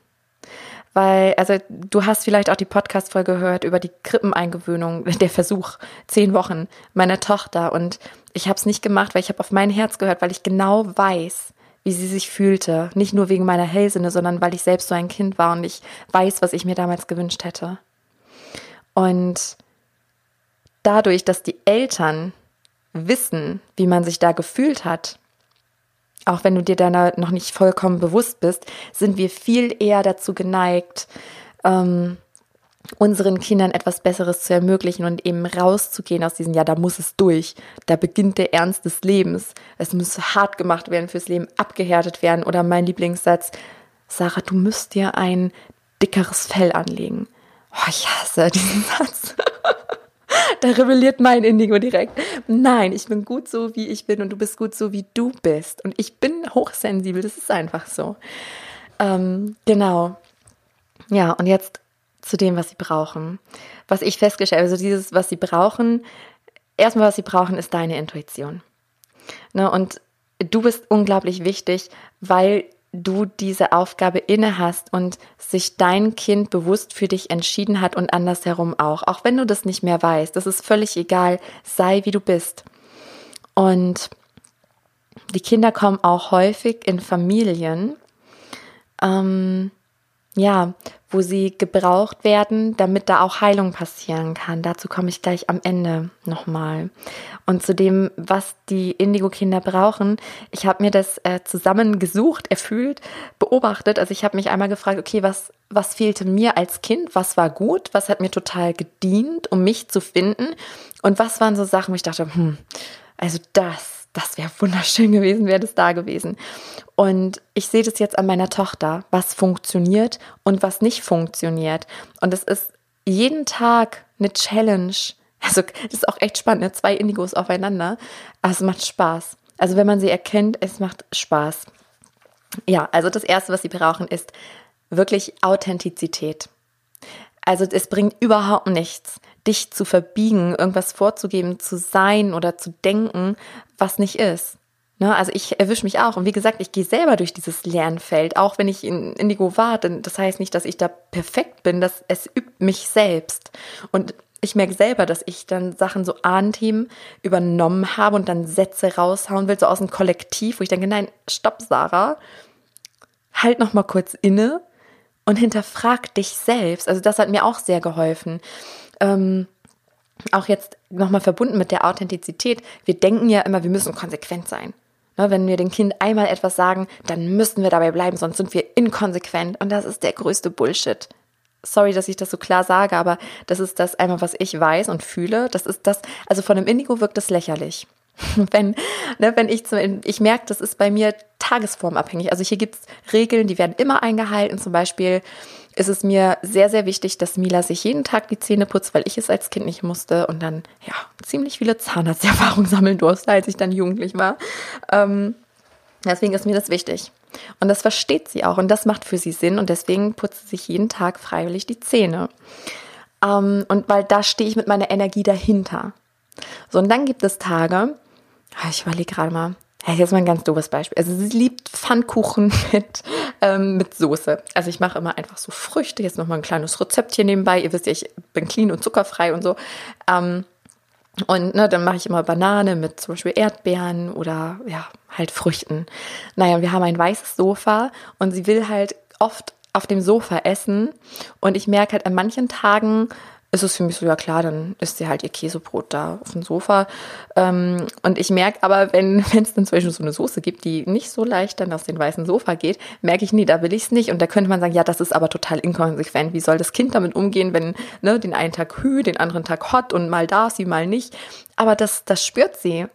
Speaker 1: weil, also du hast vielleicht auch die Podcast-Folge gehört über die Krippeneingewöhnung, der Versuch, zehn Wochen meiner Tochter. Und ich habe es nicht gemacht, weil ich habe auf mein Herz gehört, weil ich genau weiß, wie sie sich fühlte. Nicht nur wegen meiner Hellsinne, sondern weil ich selbst so ein Kind war und ich weiß, was ich mir damals gewünscht hätte. Und dadurch, dass die Eltern wissen, wie man sich da gefühlt hat, auch wenn du dir da noch nicht vollkommen bewusst bist, sind wir viel eher dazu geneigt, ähm, unseren Kindern etwas Besseres zu ermöglichen und eben rauszugehen aus diesem, ja, da muss es durch. Da beginnt der Ernst des Lebens. Es muss hart gemacht werden fürs Leben, abgehärtet werden. Oder mein Lieblingssatz, Sarah, du müsst dir ein dickeres Fell anlegen. Oh, ich hasse diesen Satz. da rebelliert mein Indigo direkt. Nein, ich bin gut so, wie ich bin und du bist gut so, wie du bist. Und ich bin hochsensibel, das ist einfach so. Ähm, genau. Ja, und jetzt zu dem, was sie brauchen. Was ich festgestellt habe, also dieses, was sie brauchen, erstmal, was sie brauchen, ist deine Intuition. Ne, und du bist unglaublich wichtig, weil du diese Aufgabe inne hast und sich dein Kind bewusst für dich entschieden hat und andersherum auch. Auch wenn du das nicht mehr weißt, das ist völlig egal, sei wie du bist. Und die Kinder kommen auch häufig in Familien, ähm, ja, wo sie gebraucht werden, damit da auch Heilung passieren kann. Dazu komme ich gleich am Ende nochmal. Und zu dem, was die Indigo-Kinder brauchen, ich habe mir das äh, zusammengesucht, erfüllt, beobachtet. Also ich habe mich einmal gefragt, okay, was, was fehlte mir als Kind? Was war gut? Was hat mir total gedient, um mich zu finden? Und was waren so Sachen, wo ich dachte, hm, also das das wäre wunderschön gewesen, wäre das da gewesen. Und ich sehe das jetzt an meiner Tochter, was funktioniert und was nicht funktioniert. Und es ist jeden Tag eine Challenge. Also das ist auch echt spannend, ne? zwei Indigos aufeinander. Es macht Spaß. Also wenn man sie erkennt, es macht Spaß. Ja, also das Erste, was sie brauchen, ist wirklich Authentizität. Also es bringt überhaupt nichts, dich zu verbiegen, irgendwas vorzugeben, zu sein oder zu denken, was nicht ist. Ne, also ich erwische mich auch. Und wie gesagt, ich gehe selber durch dieses Lernfeld, auch wenn ich in Indigo war. Denn das heißt nicht, dass ich da perfekt bin, dass es übt mich selbst. Und ich merke selber, dass ich dann Sachen so Ahnenthemen übernommen habe und dann Sätze raushauen will, so aus dem Kollektiv, wo ich denke, nein, stopp, Sarah, halt noch mal kurz inne und hinterfrag dich selbst. Also das hat mir auch sehr geholfen. Ähm, auch jetzt nochmal verbunden mit der Authentizität. Wir denken ja immer, wir müssen konsequent sein. Ne, wenn wir dem Kind einmal etwas sagen, dann müssen wir dabei bleiben, sonst sind wir inkonsequent. Und das ist der größte Bullshit. Sorry, dass ich das so klar sage, aber das ist das einmal, was ich weiß und fühle. Das ist das, also von einem Indigo wirkt das lächerlich. Wenn, ne, wenn ich, zum, ich merke, das ist bei mir tagesformabhängig. Also hier gibt es Regeln, die werden immer eingehalten. Zum Beispiel ist es mir sehr, sehr wichtig, dass Mila sich jeden Tag die Zähne putzt, weil ich es als Kind nicht musste und dann, ja, ziemlich viele Zahnarzterfahrungen sammeln durfte, als ich dann jugendlich war. Ähm, deswegen ist mir das wichtig. Und das versteht sie auch und das macht für sie Sinn und deswegen putzt sie sich jeden Tag freiwillig die Zähne. Ähm, und weil da stehe ich mit meiner Energie dahinter. So, und dann gibt es Tage, ah, ich überlege gerade mal, jetzt mal ein ganz doofes Beispiel. Also sie liebt Pfannkuchen mit, ähm, mit Soße. Also ich mache immer einfach so Früchte. Jetzt nochmal ein kleines Rezept hier nebenbei. Ihr wisst ja, ich bin clean und zuckerfrei und so. Ähm, und ne, dann mache ich immer Banane mit zum Beispiel Erdbeeren oder ja, halt Früchten. Naja, wir haben ein weißes Sofa und sie will halt oft auf dem Sofa essen. Und ich merke halt an manchen Tagen, ist es für mich so, ja klar, dann isst sie halt ihr Käsebrot da auf dem Sofa. Ähm, und ich merke aber, wenn es dann zum Beispiel so eine Soße gibt, die nicht so leicht dann aus dem weißen Sofa geht, merke ich, nee, da will ich es nicht. Und da könnte man sagen, ja, das ist aber total inkonsequent. Wie soll das Kind damit umgehen, wenn ne, den einen Tag Hü, den anderen Tag Hot und mal darf sie, mal nicht. Aber das, das spürt sie.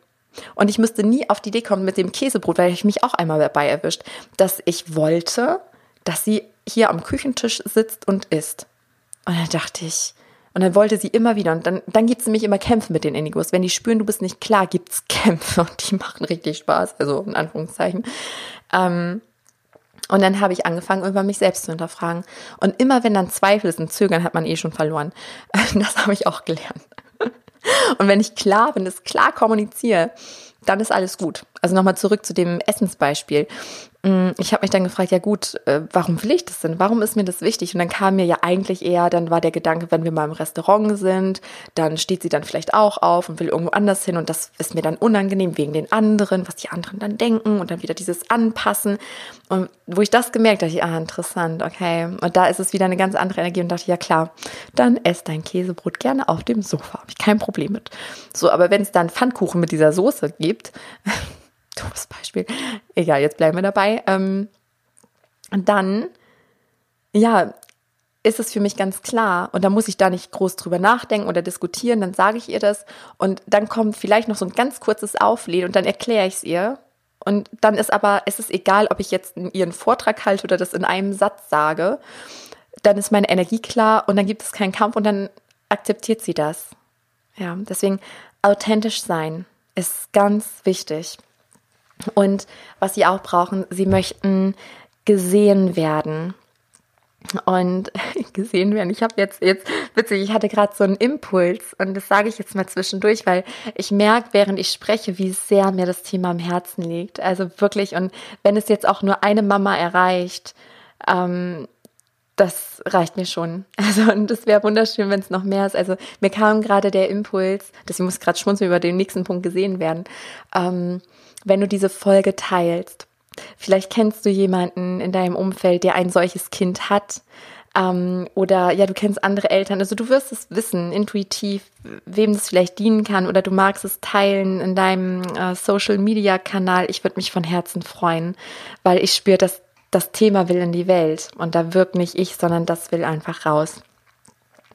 Speaker 1: Und ich müsste nie auf die Idee kommen mit dem Käsebrot, weil ich mich auch einmal dabei erwischt, dass ich wollte, dass sie hier am Küchentisch sitzt und isst. Und dann dachte ich, und dann wollte sie immer wieder. Und dann, dann gibt es nämlich immer Kämpfe mit den Indigos. Wenn die spüren, du bist nicht klar, gibt es Kämpfe. Und die machen richtig Spaß. Also in Anführungszeichen. Ähm, und dann habe ich angefangen, über mich selbst zu hinterfragen. Und immer wenn dann Zweifel ist und Zögern, hat man eh schon verloren. Das habe ich auch gelernt. Und wenn ich klar bin, es klar kommuniziere, dann ist alles gut. Also nochmal zurück zu dem Essensbeispiel. Mm, ich habe mich dann gefragt, ja gut, äh, warum will ich das denn? Warum ist mir das wichtig? Und dann kam mir ja eigentlich eher, dann war der Gedanke, wenn wir mal im Restaurant sind, dann steht sie dann vielleicht auch auf und will irgendwo anders hin und das ist mir dann unangenehm wegen den anderen, was die anderen dann denken und dann wieder dieses Anpassen. Und wo ich das gemerkt habe, ich, ah, interessant, okay. Und da ist es wieder eine ganz andere Energie und dachte, ja klar, dann ess dein Käsebrot gerne auf dem Sofa, habe ich kein Problem mit. So, aber wenn es dann Pfannkuchen mit dieser Soße gibt, doofes Beispiel. Egal, jetzt bleiben wir dabei. Ähm, dann, ja, ist es für mich ganz klar und da muss ich da nicht groß drüber nachdenken oder diskutieren, dann sage ich ihr das und dann kommt vielleicht noch so ein ganz kurzes Auflehnen und dann erkläre ich es ihr und dann ist aber, es ist egal, ob ich jetzt ihren Vortrag halte oder das in einem Satz sage, dann ist meine Energie klar und dann gibt es keinen Kampf und dann akzeptiert sie das. Ja, deswegen authentisch sein ist ganz wichtig. Und was sie auch brauchen, sie möchten gesehen werden. Und gesehen werden. Ich habe jetzt, jetzt, witzig, ich hatte gerade so einen Impuls und das sage ich jetzt mal zwischendurch, weil ich merke, während ich spreche, wie sehr mir das Thema am Herzen liegt. Also wirklich, und wenn es jetzt auch nur eine Mama erreicht, ähm, das reicht mir schon. Also, und das wäre wunderschön, wenn es noch mehr ist. Also, mir kam gerade der Impuls, ich muss gerade schmunzeln über den nächsten Punkt gesehen werden. Ähm, wenn du diese Folge teilst. Vielleicht kennst du jemanden in deinem Umfeld, der ein solches Kind hat. Ähm, oder ja, du kennst andere Eltern. Also du wirst es wissen, intuitiv, wem das vielleicht dienen kann. Oder du magst es teilen in deinem äh, Social-Media-Kanal. Ich würde mich von Herzen freuen, weil ich spüre, dass das Thema will in die Welt. Und da wirkt nicht ich, sondern das will einfach raus.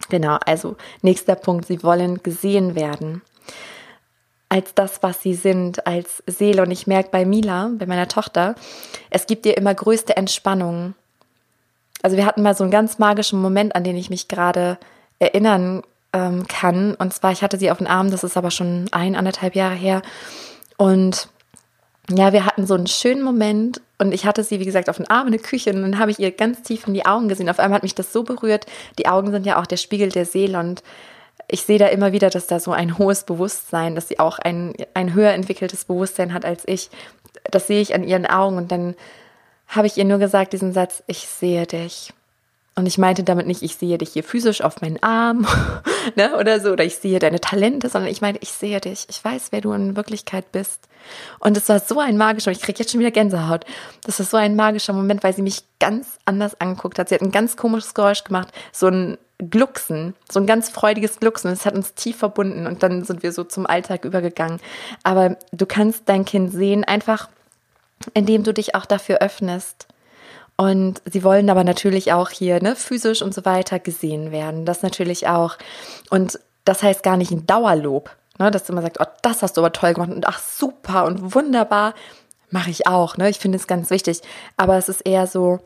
Speaker 1: Genau, also nächster Punkt, sie wollen gesehen werden als das, was sie sind, als Seele. Und ich merke bei Mila, bei meiner Tochter, es gibt ihr immer größte Entspannung. Also wir hatten mal so einen ganz magischen Moment, an den ich mich gerade erinnern ähm, kann. Und zwar, ich hatte sie auf den Arm, das ist aber schon ein, anderthalb Jahre her. Und ja, wir hatten so einen schönen Moment und ich hatte sie, wie gesagt, auf den Arm in der Küche und dann habe ich ihr ganz tief in die Augen gesehen. Auf einmal hat mich das so berührt. Die Augen sind ja auch der Spiegel der Seele und ich sehe da immer wieder, dass da so ein hohes Bewusstsein, dass sie auch ein, ein höher entwickeltes Bewusstsein hat als ich. Das sehe ich an ihren Augen und dann habe ich ihr nur gesagt, diesen Satz, ich sehe dich. Und ich meinte damit nicht, ich sehe dich hier physisch auf meinen Arm ne, oder so, oder ich sehe deine Talente, sondern ich meine, ich sehe dich. Ich weiß, wer du in Wirklichkeit bist. Und es war so ein magischer, ich kriege jetzt schon wieder Gänsehaut. Das ist so ein magischer Moment, weil sie mich ganz anders angeguckt hat. Sie hat ein ganz komisches Geräusch gemacht, so ein Glucksen, so ein ganz freudiges Glucksen. Es hat uns tief verbunden und dann sind wir so zum Alltag übergegangen. Aber du kannst dein Kind sehen, einfach indem du dich auch dafür öffnest und sie wollen aber natürlich auch hier, ne, physisch und so weiter gesehen werden. Das natürlich auch. Und das heißt gar nicht ein Dauerlob, ne, dass immer sagst, oh, das hast du aber toll gemacht und ach, super und wunderbar. Mache ich auch, ne? Ich finde es ganz wichtig. Aber es ist eher so,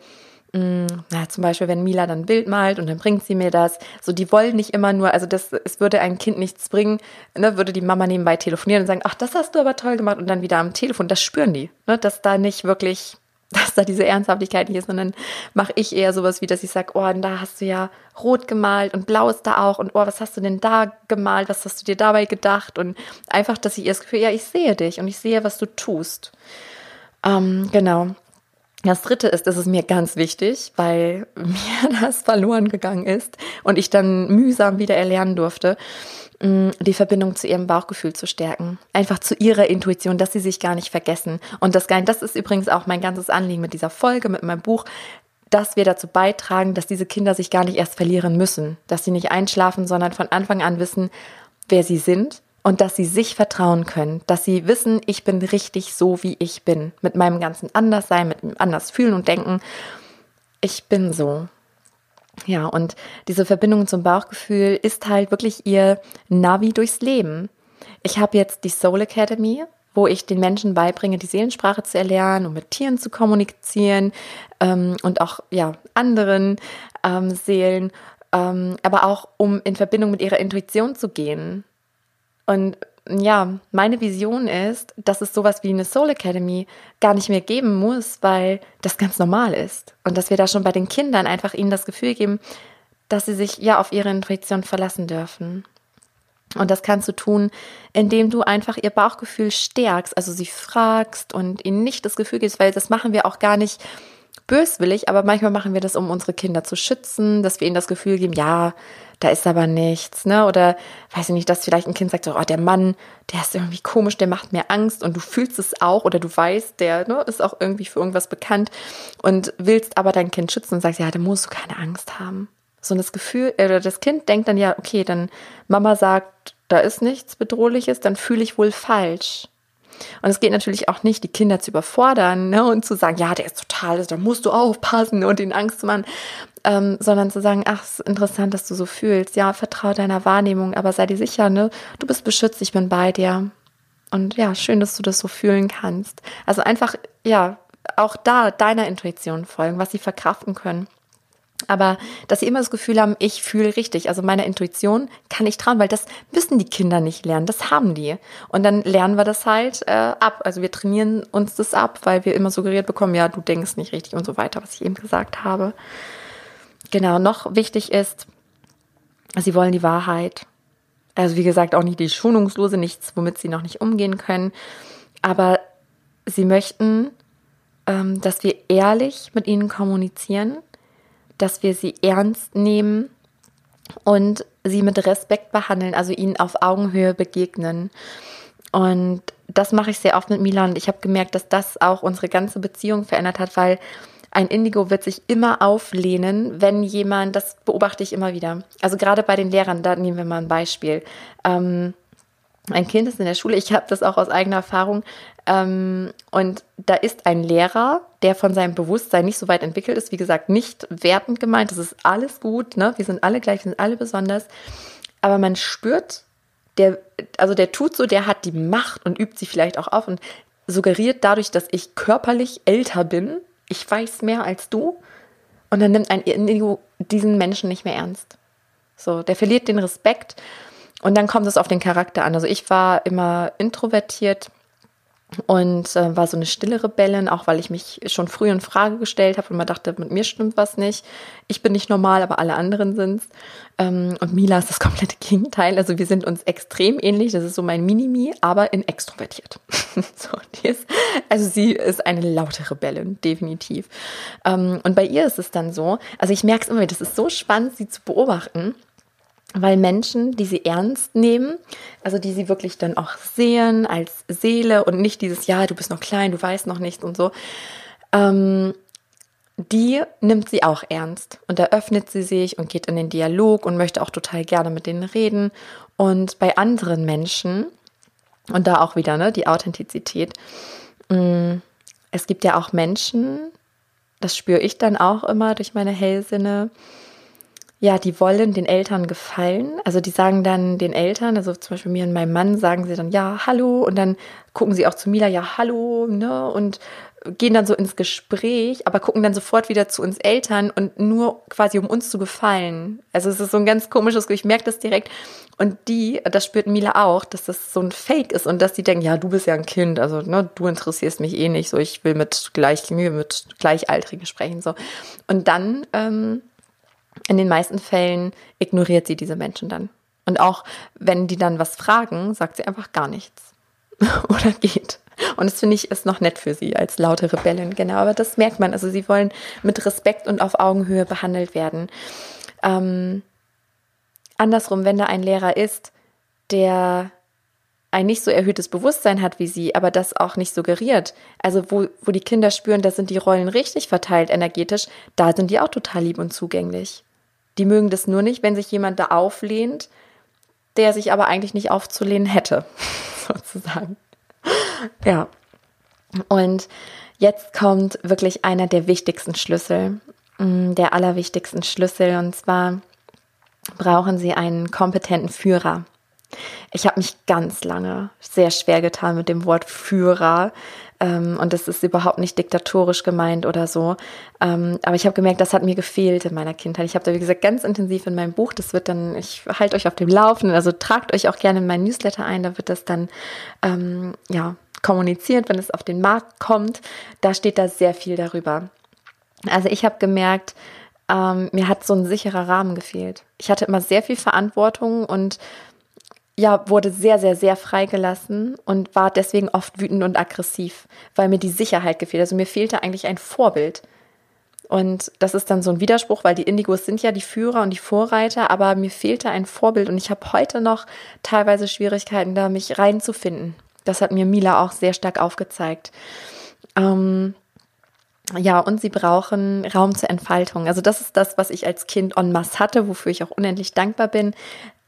Speaker 1: mm, na, zum Beispiel, wenn Mila dann ein Bild malt und dann bringt sie mir das. So, die wollen nicht immer nur, also das, es würde ein Kind nichts bringen, ne, würde die Mama nebenbei telefonieren und sagen, ach, das hast du aber toll gemacht und dann wieder am Telefon. Das spüren die, ne, dass da nicht wirklich dass da diese Ernsthaftigkeit nicht ist, sondern mache ich eher sowas wie, dass ich sage, oh, da hast du ja rot gemalt und blau ist da auch und oh, was hast du denn da gemalt, was hast du dir dabei gedacht und einfach, dass ich ihr das Gefühl, ja, ich sehe dich und ich sehe, was du tust. Ähm, genau. Das dritte ist, das ist mir ganz wichtig, weil mir das verloren gegangen ist und ich dann mühsam wieder erlernen durfte die Verbindung zu ihrem Bauchgefühl zu stärken. Einfach zu ihrer Intuition, dass sie sich gar nicht vergessen. Und das, das ist übrigens auch mein ganzes Anliegen mit dieser Folge, mit meinem Buch, dass wir dazu beitragen, dass diese Kinder sich gar nicht erst verlieren müssen, dass sie nicht einschlafen, sondern von Anfang an wissen, wer sie sind und dass sie sich vertrauen können, dass sie wissen, ich bin richtig so, wie ich bin, mit meinem ganzen Anderssein, mit dem anders fühlen und denken. Ich bin so. Ja, und diese Verbindung zum Bauchgefühl ist halt wirklich ihr Navi durchs Leben. Ich habe jetzt die Soul Academy, wo ich den Menschen beibringe, die Seelensprache zu erlernen, um mit Tieren zu kommunizieren ähm, und auch ja anderen ähm, Seelen, ähm, aber auch um in Verbindung mit ihrer Intuition zu gehen. Und ja, meine Vision ist, dass es sowas wie eine Soul Academy gar nicht mehr geben muss, weil das ganz normal ist. Und dass wir da schon bei den Kindern einfach ihnen das Gefühl geben, dass sie sich ja auf ihre Intuition verlassen dürfen. Und das kannst du tun, indem du einfach ihr Bauchgefühl stärkst, also sie fragst und ihnen nicht das Gefühl gibst, weil das machen wir auch gar nicht böswillig, aber manchmal machen wir das, um unsere Kinder zu schützen, dass wir ihnen das Gefühl geben, ja, da ist aber nichts, ne? Oder weiß ich nicht, dass vielleicht ein Kind sagt, oh, der Mann, der ist irgendwie komisch, der macht mir Angst und du fühlst es auch oder du weißt, der ne, ist auch irgendwie für irgendwas bekannt und willst aber dein Kind schützen und sagst, ja, da musst du keine Angst haben. So das Gefühl, oder äh, das Kind denkt dann ja, okay, dann Mama sagt, da ist nichts Bedrohliches, dann fühle ich wohl falsch. Und es geht natürlich auch nicht, die Kinder zu überfordern ne, und zu sagen, ja, der ist total, da musst du aufpassen und ihnen Angst zu machen, ähm, sondern zu sagen, ach, ist interessant, dass du so fühlst. Ja, vertraue deiner Wahrnehmung, aber sei dir sicher, ne, du bist beschützt, ich bin bei dir. Und ja, schön, dass du das so fühlen kannst. Also einfach, ja, auch da deiner Intuition folgen, was sie verkraften können. Aber dass sie immer das Gefühl haben, ich fühle richtig. Also meiner Intuition kann ich trauen, weil das müssen die Kinder nicht lernen. Das haben die. Und dann lernen wir das halt äh, ab. Also wir trainieren uns das ab, weil wir immer suggeriert bekommen, ja, du denkst nicht richtig und so weiter, was ich eben gesagt habe. Genau, noch wichtig ist, sie wollen die Wahrheit. Also wie gesagt, auch nicht die schonungslose, nichts, womit sie noch nicht umgehen können. Aber sie möchten, ähm, dass wir ehrlich mit ihnen kommunizieren dass wir sie ernst nehmen und sie mit Respekt behandeln, also ihnen auf Augenhöhe begegnen. Und das mache ich sehr oft mit Milan. Ich habe gemerkt, dass das auch unsere ganze Beziehung verändert hat, weil ein Indigo wird sich immer auflehnen, wenn jemand, das beobachte ich immer wieder. Also gerade bei den Lehrern, da nehmen wir mal ein Beispiel. Ähm, ein Kind ist in der Schule, ich habe das auch aus eigener Erfahrung, ähm, und da ist ein Lehrer, der von seinem Bewusstsein nicht so weit entwickelt ist, wie gesagt, nicht wertend gemeint, das ist alles gut, ne? wir sind alle gleich, wir sind alle besonders, aber man spürt, der, also der tut so, der hat die Macht und übt sie vielleicht auch auf und suggeriert dadurch, dass ich körperlich älter bin, ich weiß mehr als du, und dann nimmt ein Indigo diesen Menschen nicht mehr ernst. So, der verliert den Respekt und dann kommt es auf den Charakter an. Also ich war immer introvertiert und äh, war so eine stille Rebellin, auch weil ich mich schon früh in Frage gestellt habe und man dachte, mit mir stimmt was nicht. Ich bin nicht normal, aber alle anderen sind's. Ähm, und Mila ist das komplette Gegenteil. Also wir sind uns extrem ähnlich. Das ist so mein Minimi, aber in extrovertiert. so, ist, also sie ist eine laute Rebellin, definitiv. Ähm, und bei ihr ist es dann so, also ich merke es immer, das ist so spannend, sie zu beobachten weil Menschen, die sie ernst nehmen, also die sie wirklich dann auch sehen als Seele und nicht dieses, ja, du bist noch klein, du weißt noch nichts und so, ähm, die nimmt sie auch ernst und da öffnet sie sich und geht in den Dialog und möchte auch total gerne mit denen reden. Und bei anderen Menschen, und da auch wieder ne, die Authentizität, mh, mm, es gibt ja auch Menschen, das spüre ich dann auch immer durch meine Hellsinne, ja, die wollen den Eltern gefallen. Also die sagen dann den Eltern, also zum Beispiel mir und meinem Mann, sagen sie dann ja, hallo und dann gucken sie auch zu Mila, ja, hallo, ne, und gehen dann so ins Gespräch, aber gucken dann sofort wieder zu uns Eltern und nur quasi um uns zu gefallen. Also es ist so ein ganz komisches ich merke das direkt. Und die, das spürt Mila auch, dass das so ein Fake ist und dass die denken, ja, du bist ja ein Kind, also ne, du interessierst mich eh nicht, so ich will mit gleich mit Gleichaltrigen sprechen. so. Und dann ähm, in den meisten Fällen ignoriert sie diese Menschen dann. Und auch wenn die dann was fragen, sagt sie einfach gar nichts. Oder geht. Und das finde ich ist noch nett für sie als laute Rebellin, genau. Aber das merkt man. Also sie wollen mit Respekt und auf Augenhöhe behandelt werden. Ähm, andersrum, wenn da ein Lehrer ist, der ein nicht so erhöhtes Bewusstsein hat wie sie, aber das auch nicht suggeriert. Also wo, wo die Kinder spüren, da sind die Rollen richtig verteilt energetisch, da sind die auch total lieb und zugänglich. Die mögen das nur nicht, wenn sich jemand da auflehnt, der sich aber eigentlich nicht aufzulehnen hätte, sozusagen. Ja. Und jetzt kommt wirklich einer der wichtigsten Schlüssel, mm, der allerwichtigsten Schlüssel, und zwar brauchen Sie einen kompetenten Führer. Ich habe mich ganz lange sehr schwer getan mit dem Wort Führer. Ähm, und das ist überhaupt nicht diktatorisch gemeint oder so. Ähm, aber ich habe gemerkt, das hat mir gefehlt in meiner Kindheit. Ich habe da, wie gesagt, ganz intensiv in meinem Buch, das wird dann, ich halte euch auf dem Laufenden, also tragt euch auch gerne in meinen Newsletter ein, da wird das dann, ähm, ja, kommuniziert, wenn es auf den Markt kommt. Da steht da sehr viel darüber. Also ich habe gemerkt, ähm, mir hat so ein sicherer Rahmen gefehlt. Ich hatte immer sehr viel Verantwortung und ja, wurde sehr, sehr, sehr freigelassen und war deswegen oft wütend und aggressiv, weil mir die Sicherheit gefehlt. Also mir fehlte eigentlich ein Vorbild. Und das ist dann so ein Widerspruch, weil die Indigos sind ja die Führer und die Vorreiter, aber mir fehlte ein Vorbild und ich habe heute noch teilweise Schwierigkeiten, da mich reinzufinden. Das hat mir Mila auch sehr stark aufgezeigt. Ähm, ja, und sie brauchen Raum zur Entfaltung. Also das ist das, was ich als Kind en masse hatte, wofür ich auch unendlich dankbar bin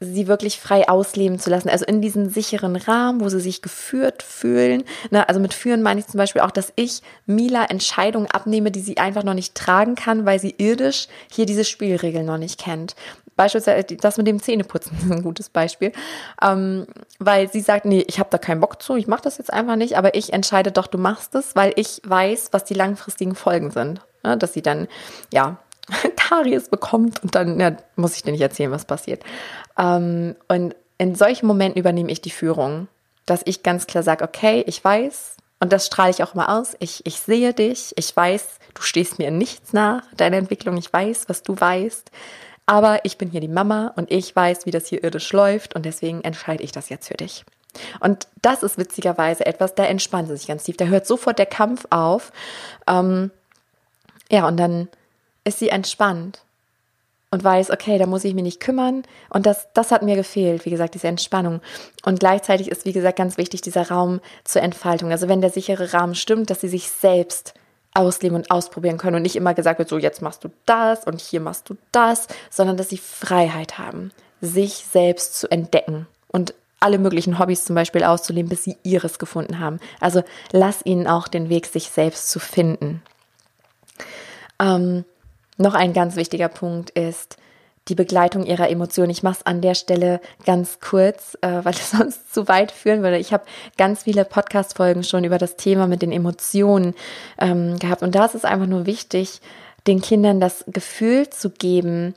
Speaker 1: sie wirklich frei ausleben zu lassen. Also in diesen sicheren Rahmen, wo sie sich geführt fühlen. Ne, also mit führen meine ich zum Beispiel auch, dass ich Mila Entscheidungen abnehme, die sie einfach noch nicht tragen kann, weil sie irdisch hier diese Spielregeln noch nicht kennt. Beispielsweise das mit dem Zähneputzen ist ein gutes Beispiel, ähm, weil sie sagt, nee, ich habe da keinen Bock zu, ich mache das jetzt einfach nicht, aber ich entscheide doch, du machst es, weil ich weiß, was die langfristigen Folgen sind. Ne, dass sie dann ja Karies bekommt und dann ja, muss ich dir nicht erzählen, was passiert. Ähm, und in solchen Momenten übernehme ich die Führung, dass ich ganz klar sage, okay, ich weiß, und das strahle ich auch immer aus, ich, ich sehe dich, ich weiß, du stehst mir in nichts nach, deine Entwicklung, ich weiß, was du weißt, aber ich bin hier die Mama und ich weiß, wie das hier irdisch läuft und deswegen entscheide ich das jetzt für dich. Und das ist witzigerweise etwas, da entspannt sie sich ganz tief. Da hört sofort der Kampf auf. Ähm, ja, und dann ist sie entspannt und weiß, okay, da muss ich mich nicht kümmern. Und das, das hat mir gefehlt, wie gesagt, diese Entspannung. Und gleichzeitig ist, wie gesagt, ganz wichtig dieser Raum zur Entfaltung. Also wenn der sichere Rahmen stimmt, dass sie sich selbst ausleben und ausprobieren können und nicht immer gesagt wird, so jetzt machst du das und hier machst du das, sondern dass sie Freiheit haben, sich selbst zu entdecken und alle möglichen Hobbys zum Beispiel auszuleben, bis sie ihres gefunden haben. Also lass ihnen auch den Weg, sich selbst zu finden. Ähm, noch ein ganz wichtiger Punkt ist die Begleitung ihrer Emotionen. Ich mache es an der Stelle ganz kurz, äh, weil es sonst zu weit führen würde. Ich habe ganz viele Podcast-Folgen schon über das Thema mit den Emotionen ähm, gehabt. Und da ist es einfach nur wichtig, den Kindern das Gefühl zu geben,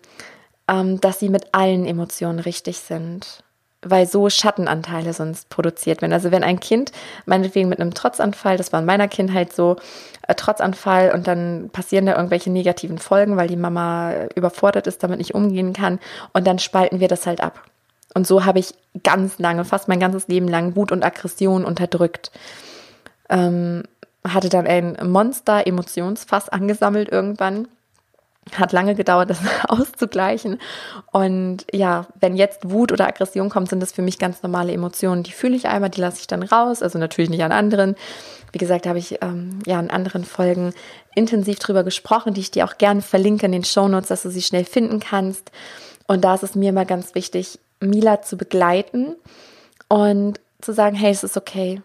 Speaker 1: ähm, dass sie mit allen Emotionen richtig sind weil so Schattenanteile sonst produziert werden. Also wenn ein Kind meinetwegen mit einem Trotzanfall, das war in meiner Kindheit so, äh, Trotzanfall und dann passieren da irgendwelche negativen Folgen, weil die Mama überfordert ist, damit nicht umgehen kann und dann spalten wir das halt ab. Und so habe ich ganz lange, fast mein ganzes Leben lang Wut und Aggression unterdrückt. Ähm, hatte dann ein Monster-Emotionsfass angesammelt irgendwann hat lange gedauert, das auszugleichen. Und ja, wenn jetzt Wut oder Aggression kommt, sind das für mich ganz normale Emotionen. Die fühle ich einmal, die lasse ich dann raus. Also natürlich nicht an anderen. Wie gesagt, habe ich ähm, ja in anderen Folgen intensiv drüber gesprochen, die ich dir auch gerne verlinke in den Shownotes, dass du sie schnell finden kannst. Und da ist es mir immer ganz wichtig, Mila zu begleiten und zu sagen, hey, es ist okay.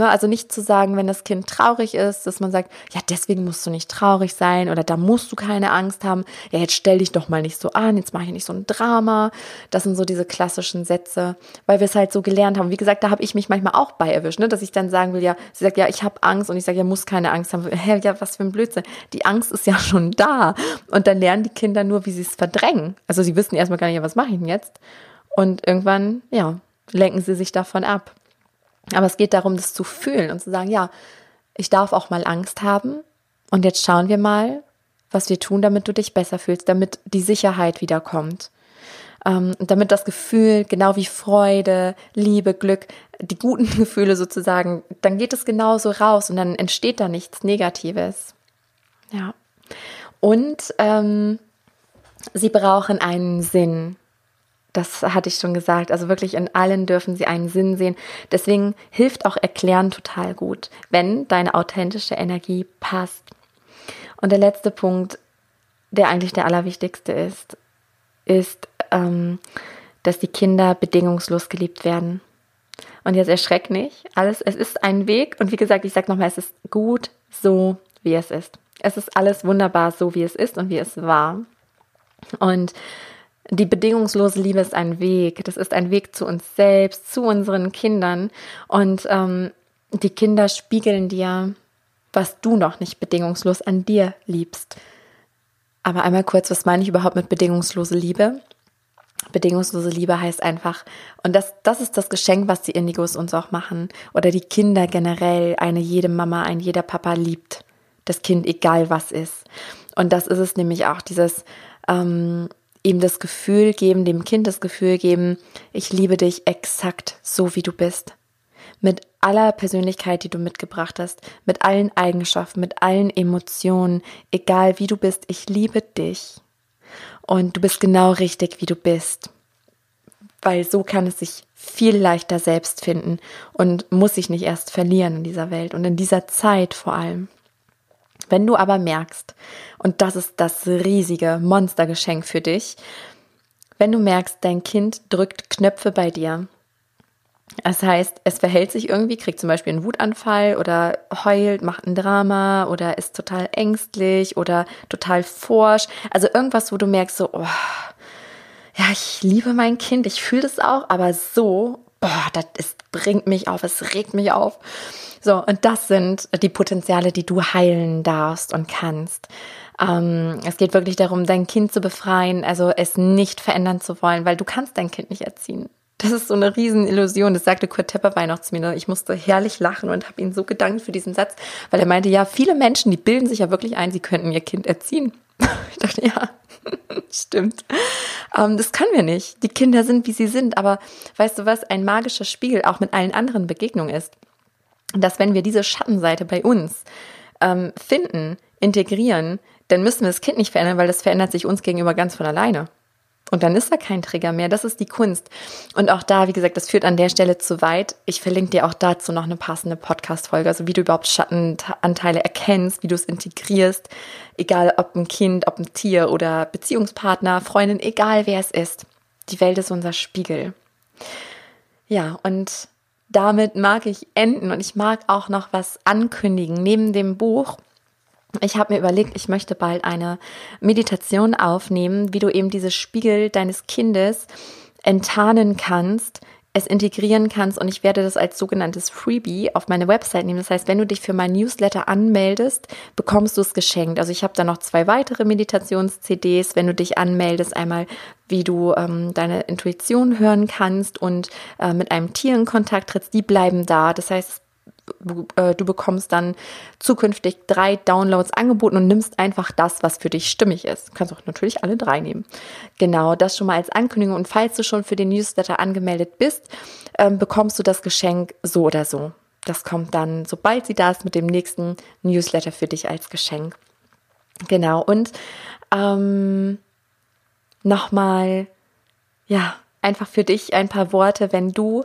Speaker 1: Ne, also nicht zu sagen, wenn das Kind traurig ist, dass man sagt, ja, deswegen musst du nicht traurig sein oder da musst du keine Angst haben. Ja, jetzt stell dich doch mal nicht so an, jetzt mache ich nicht so ein Drama. Das sind so diese klassischen Sätze, weil wir es halt so gelernt haben. Wie gesagt, da habe ich mich manchmal auch bei erwischt, ne, dass ich dann sagen will, ja, sie sagt, ja, ich habe Angst und ich sage, ja, muss keine Angst haben. Hä, ja, was für ein Blödsinn. Die Angst ist ja schon da. Und dann lernen die Kinder nur, wie sie es verdrängen. Also sie wissen erstmal gar nicht, was mache ich denn jetzt? Und irgendwann, ja, lenken sie sich davon ab. Aber es geht darum, das zu fühlen und zu sagen, ja, ich darf auch mal Angst haben. Und jetzt schauen wir mal, was wir tun, damit du dich besser fühlst, damit die Sicherheit wiederkommt. Ähm, damit das Gefühl, genau wie Freude, Liebe, Glück, die guten Gefühle sozusagen, dann geht es genauso raus und dann entsteht da nichts Negatives. Ja. Und ähm, sie brauchen einen Sinn. Das hatte ich schon gesagt. Also wirklich in allen dürfen sie einen Sinn sehen. Deswegen hilft auch Erklären total gut, wenn deine authentische Energie passt. Und der letzte Punkt, der eigentlich der allerwichtigste ist, ist, ähm, dass die Kinder bedingungslos geliebt werden. Und jetzt erschreck nicht. Alles, es ist ein Weg. Und wie gesagt, ich sage nochmal, es ist gut so, wie es ist. Es ist alles wunderbar so, wie es ist und wie es war. Und die bedingungslose Liebe ist ein Weg. Das ist ein Weg zu uns selbst, zu unseren Kindern. Und ähm, die Kinder spiegeln dir, was du noch nicht bedingungslos an dir liebst. Aber einmal kurz, was meine ich überhaupt mit bedingungslose Liebe? Bedingungslose Liebe heißt einfach, und das, das ist das Geschenk, was die Indigos uns auch machen, oder die Kinder generell, eine jede Mama, ein jeder Papa liebt das Kind, egal was ist. Und das ist es nämlich auch, dieses, ähm, ihm das Gefühl geben, dem Kind das Gefühl geben, ich liebe dich exakt so, wie du bist. Mit aller Persönlichkeit, die du mitgebracht hast, mit allen Eigenschaften, mit allen Emotionen, egal wie du bist, ich liebe dich. Und du bist genau richtig, wie du bist. Weil so kann es sich viel leichter selbst finden und muss sich nicht erst verlieren in dieser Welt und in dieser Zeit vor allem. Wenn du aber merkst, und das ist das riesige Monstergeschenk für dich, wenn du merkst, dein Kind drückt Knöpfe bei dir. Das heißt, es verhält sich irgendwie, kriegt zum Beispiel einen Wutanfall oder heult, macht ein Drama oder ist total ängstlich oder total forsch. Also irgendwas, wo du merkst, so, oh, ja, ich liebe mein Kind, ich fühle das auch, aber so, boah, das ist, bringt mich auf, es regt mich auf. So, und das sind die Potenziale, die du heilen darfst und kannst. Ähm, es geht wirklich darum, dein Kind zu befreien, also es nicht verändern zu wollen, weil du kannst dein Kind nicht erziehen. Das ist so eine Riesenillusion. Das sagte Kurt Tepperwein noch zu mir. Ich musste herrlich lachen und habe ihn so gedankt für diesen Satz, weil er meinte, ja, viele Menschen, die bilden sich ja wirklich ein, sie könnten ihr Kind erziehen. Ich dachte, ja, stimmt. Ähm, das können wir nicht. Die Kinder sind, wie sie sind. Aber weißt du was, ein magischer Spiegel auch mit allen anderen Begegnungen ist, dass wenn wir diese Schattenseite bei uns ähm, finden, integrieren, dann müssen wir das Kind nicht verändern, weil das verändert sich uns gegenüber ganz von alleine. Und dann ist da kein Trigger mehr. Das ist die Kunst. Und auch da, wie gesagt, das führt an der Stelle zu weit. Ich verlinke dir auch dazu noch eine passende Podcast-Folge. Also wie du überhaupt Schattenanteile erkennst, wie du es integrierst. Egal ob ein Kind, ob ein Tier oder Beziehungspartner, Freundin, egal wer es ist. Die Welt ist unser Spiegel. Ja, und damit mag ich enden und ich mag auch noch was ankündigen. Neben dem Buch ich habe mir überlegt, ich möchte bald eine Meditation aufnehmen, wie du eben diese Spiegel deines Kindes enttarnen kannst, es integrieren kannst und ich werde das als sogenanntes Freebie auf meine Website nehmen. Das heißt, wenn du dich für mein Newsletter anmeldest, bekommst du es geschenkt. Also ich habe da noch zwei weitere Meditations-CDs, wenn du dich anmeldest, einmal wie du ähm, deine Intuition hören kannst und äh, mit einem Tier in Kontakt trittst, die bleiben da. Das heißt, äh, du bekommst dann zukünftig drei Downloads angeboten und nimmst einfach das, was für dich stimmig ist. Du kannst auch natürlich alle drei nehmen. Genau, das schon mal als Ankündigung. Und falls du schon für den Newsletter angemeldet bist, ähm, bekommst du das Geschenk so oder so. Das kommt dann, sobald sie da ist, mit dem nächsten Newsletter für dich als Geschenk. Genau, und ähm, nochmal, ja, einfach für dich ein paar Worte, wenn du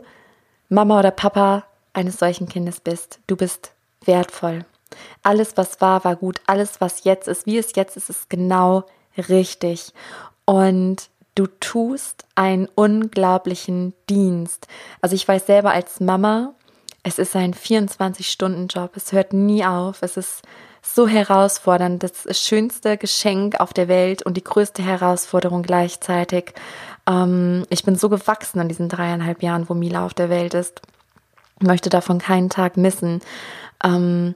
Speaker 1: Mama oder Papa eines solchen Kindes bist. Du bist wertvoll. Alles, was war, war gut. Alles, was jetzt ist, wie es jetzt ist, ist genau richtig. Und du tust einen unglaublichen Dienst. Also ich weiß selber als Mama, es ist ein 24-Stunden-Job. Es hört nie auf. Es ist so herausfordernd. Das schönste Geschenk auf der Welt und die größte Herausforderung gleichzeitig. Ähm, ich bin so gewachsen in diesen dreieinhalb Jahren, wo Mila auf der Welt ist möchte davon keinen Tag missen. Ähm,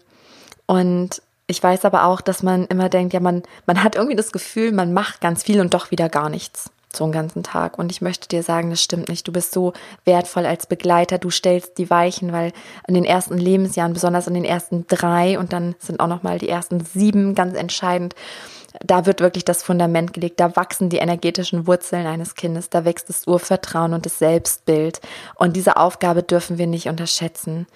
Speaker 1: und ich weiß aber auch, dass man immer denkt, ja, man, man hat irgendwie das Gefühl, man macht ganz viel und doch wieder gar nichts so einen ganzen Tag. Und ich möchte dir sagen, das stimmt nicht. Du bist so wertvoll als Begleiter. Du stellst die Weichen, weil in den ersten Lebensjahren, besonders in den ersten drei und dann sind auch noch mal die ersten sieben ganz entscheidend, da wird wirklich das Fundament gelegt, da wachsen die energetischen Wurzeln eines Kindes, da wächst das Urvertrauen und das Selbstbild. Und diese Aufgabe dürfen wir nicht unterschätzen.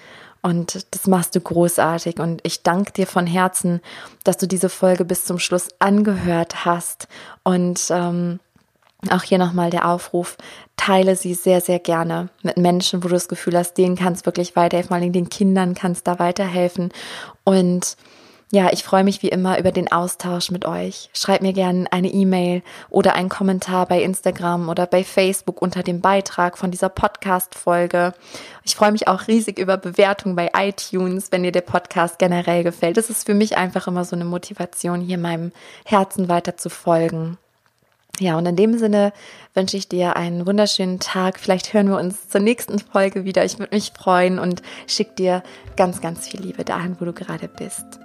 Speaker 1: Und das machst du großartig. Und ich danke dir von Herzen, dass du diese Folge bis zum Schluss angehört hast. Und ähm, auch hier nochmal der Aufruf, teile sie sehr, sehr gerne mit Menschen, wo du das Gefühl hast, denen kannst wirklich weiterhelfen, vor allem den Kindern kannst da weiterhelfen. Und ja, ich freue mich wie immer über den Austausch mit euch. Schreibt mir gerne eine E-Mail oder einen Kommentar bei Instagram oder bei Facebook unter dem Beitrag von dieser Podcast-Folge. Ich freue mich auch riesig über Bewertungen bei iTunes, wenn dir der Podcast generell gefällt. Das ist für mich einfach immer so eine Motivation, hier meinem Herzen weiter zu folgen. Ja, und in dem Sinne wünsche ich dir einen wunderschönen Tag. Vielleicht hören wir uns zur nächsten Folge wieder. Ich würde mich freuen und schick dir ganz, ganz viel Liebe dahin, wo du gerade bist.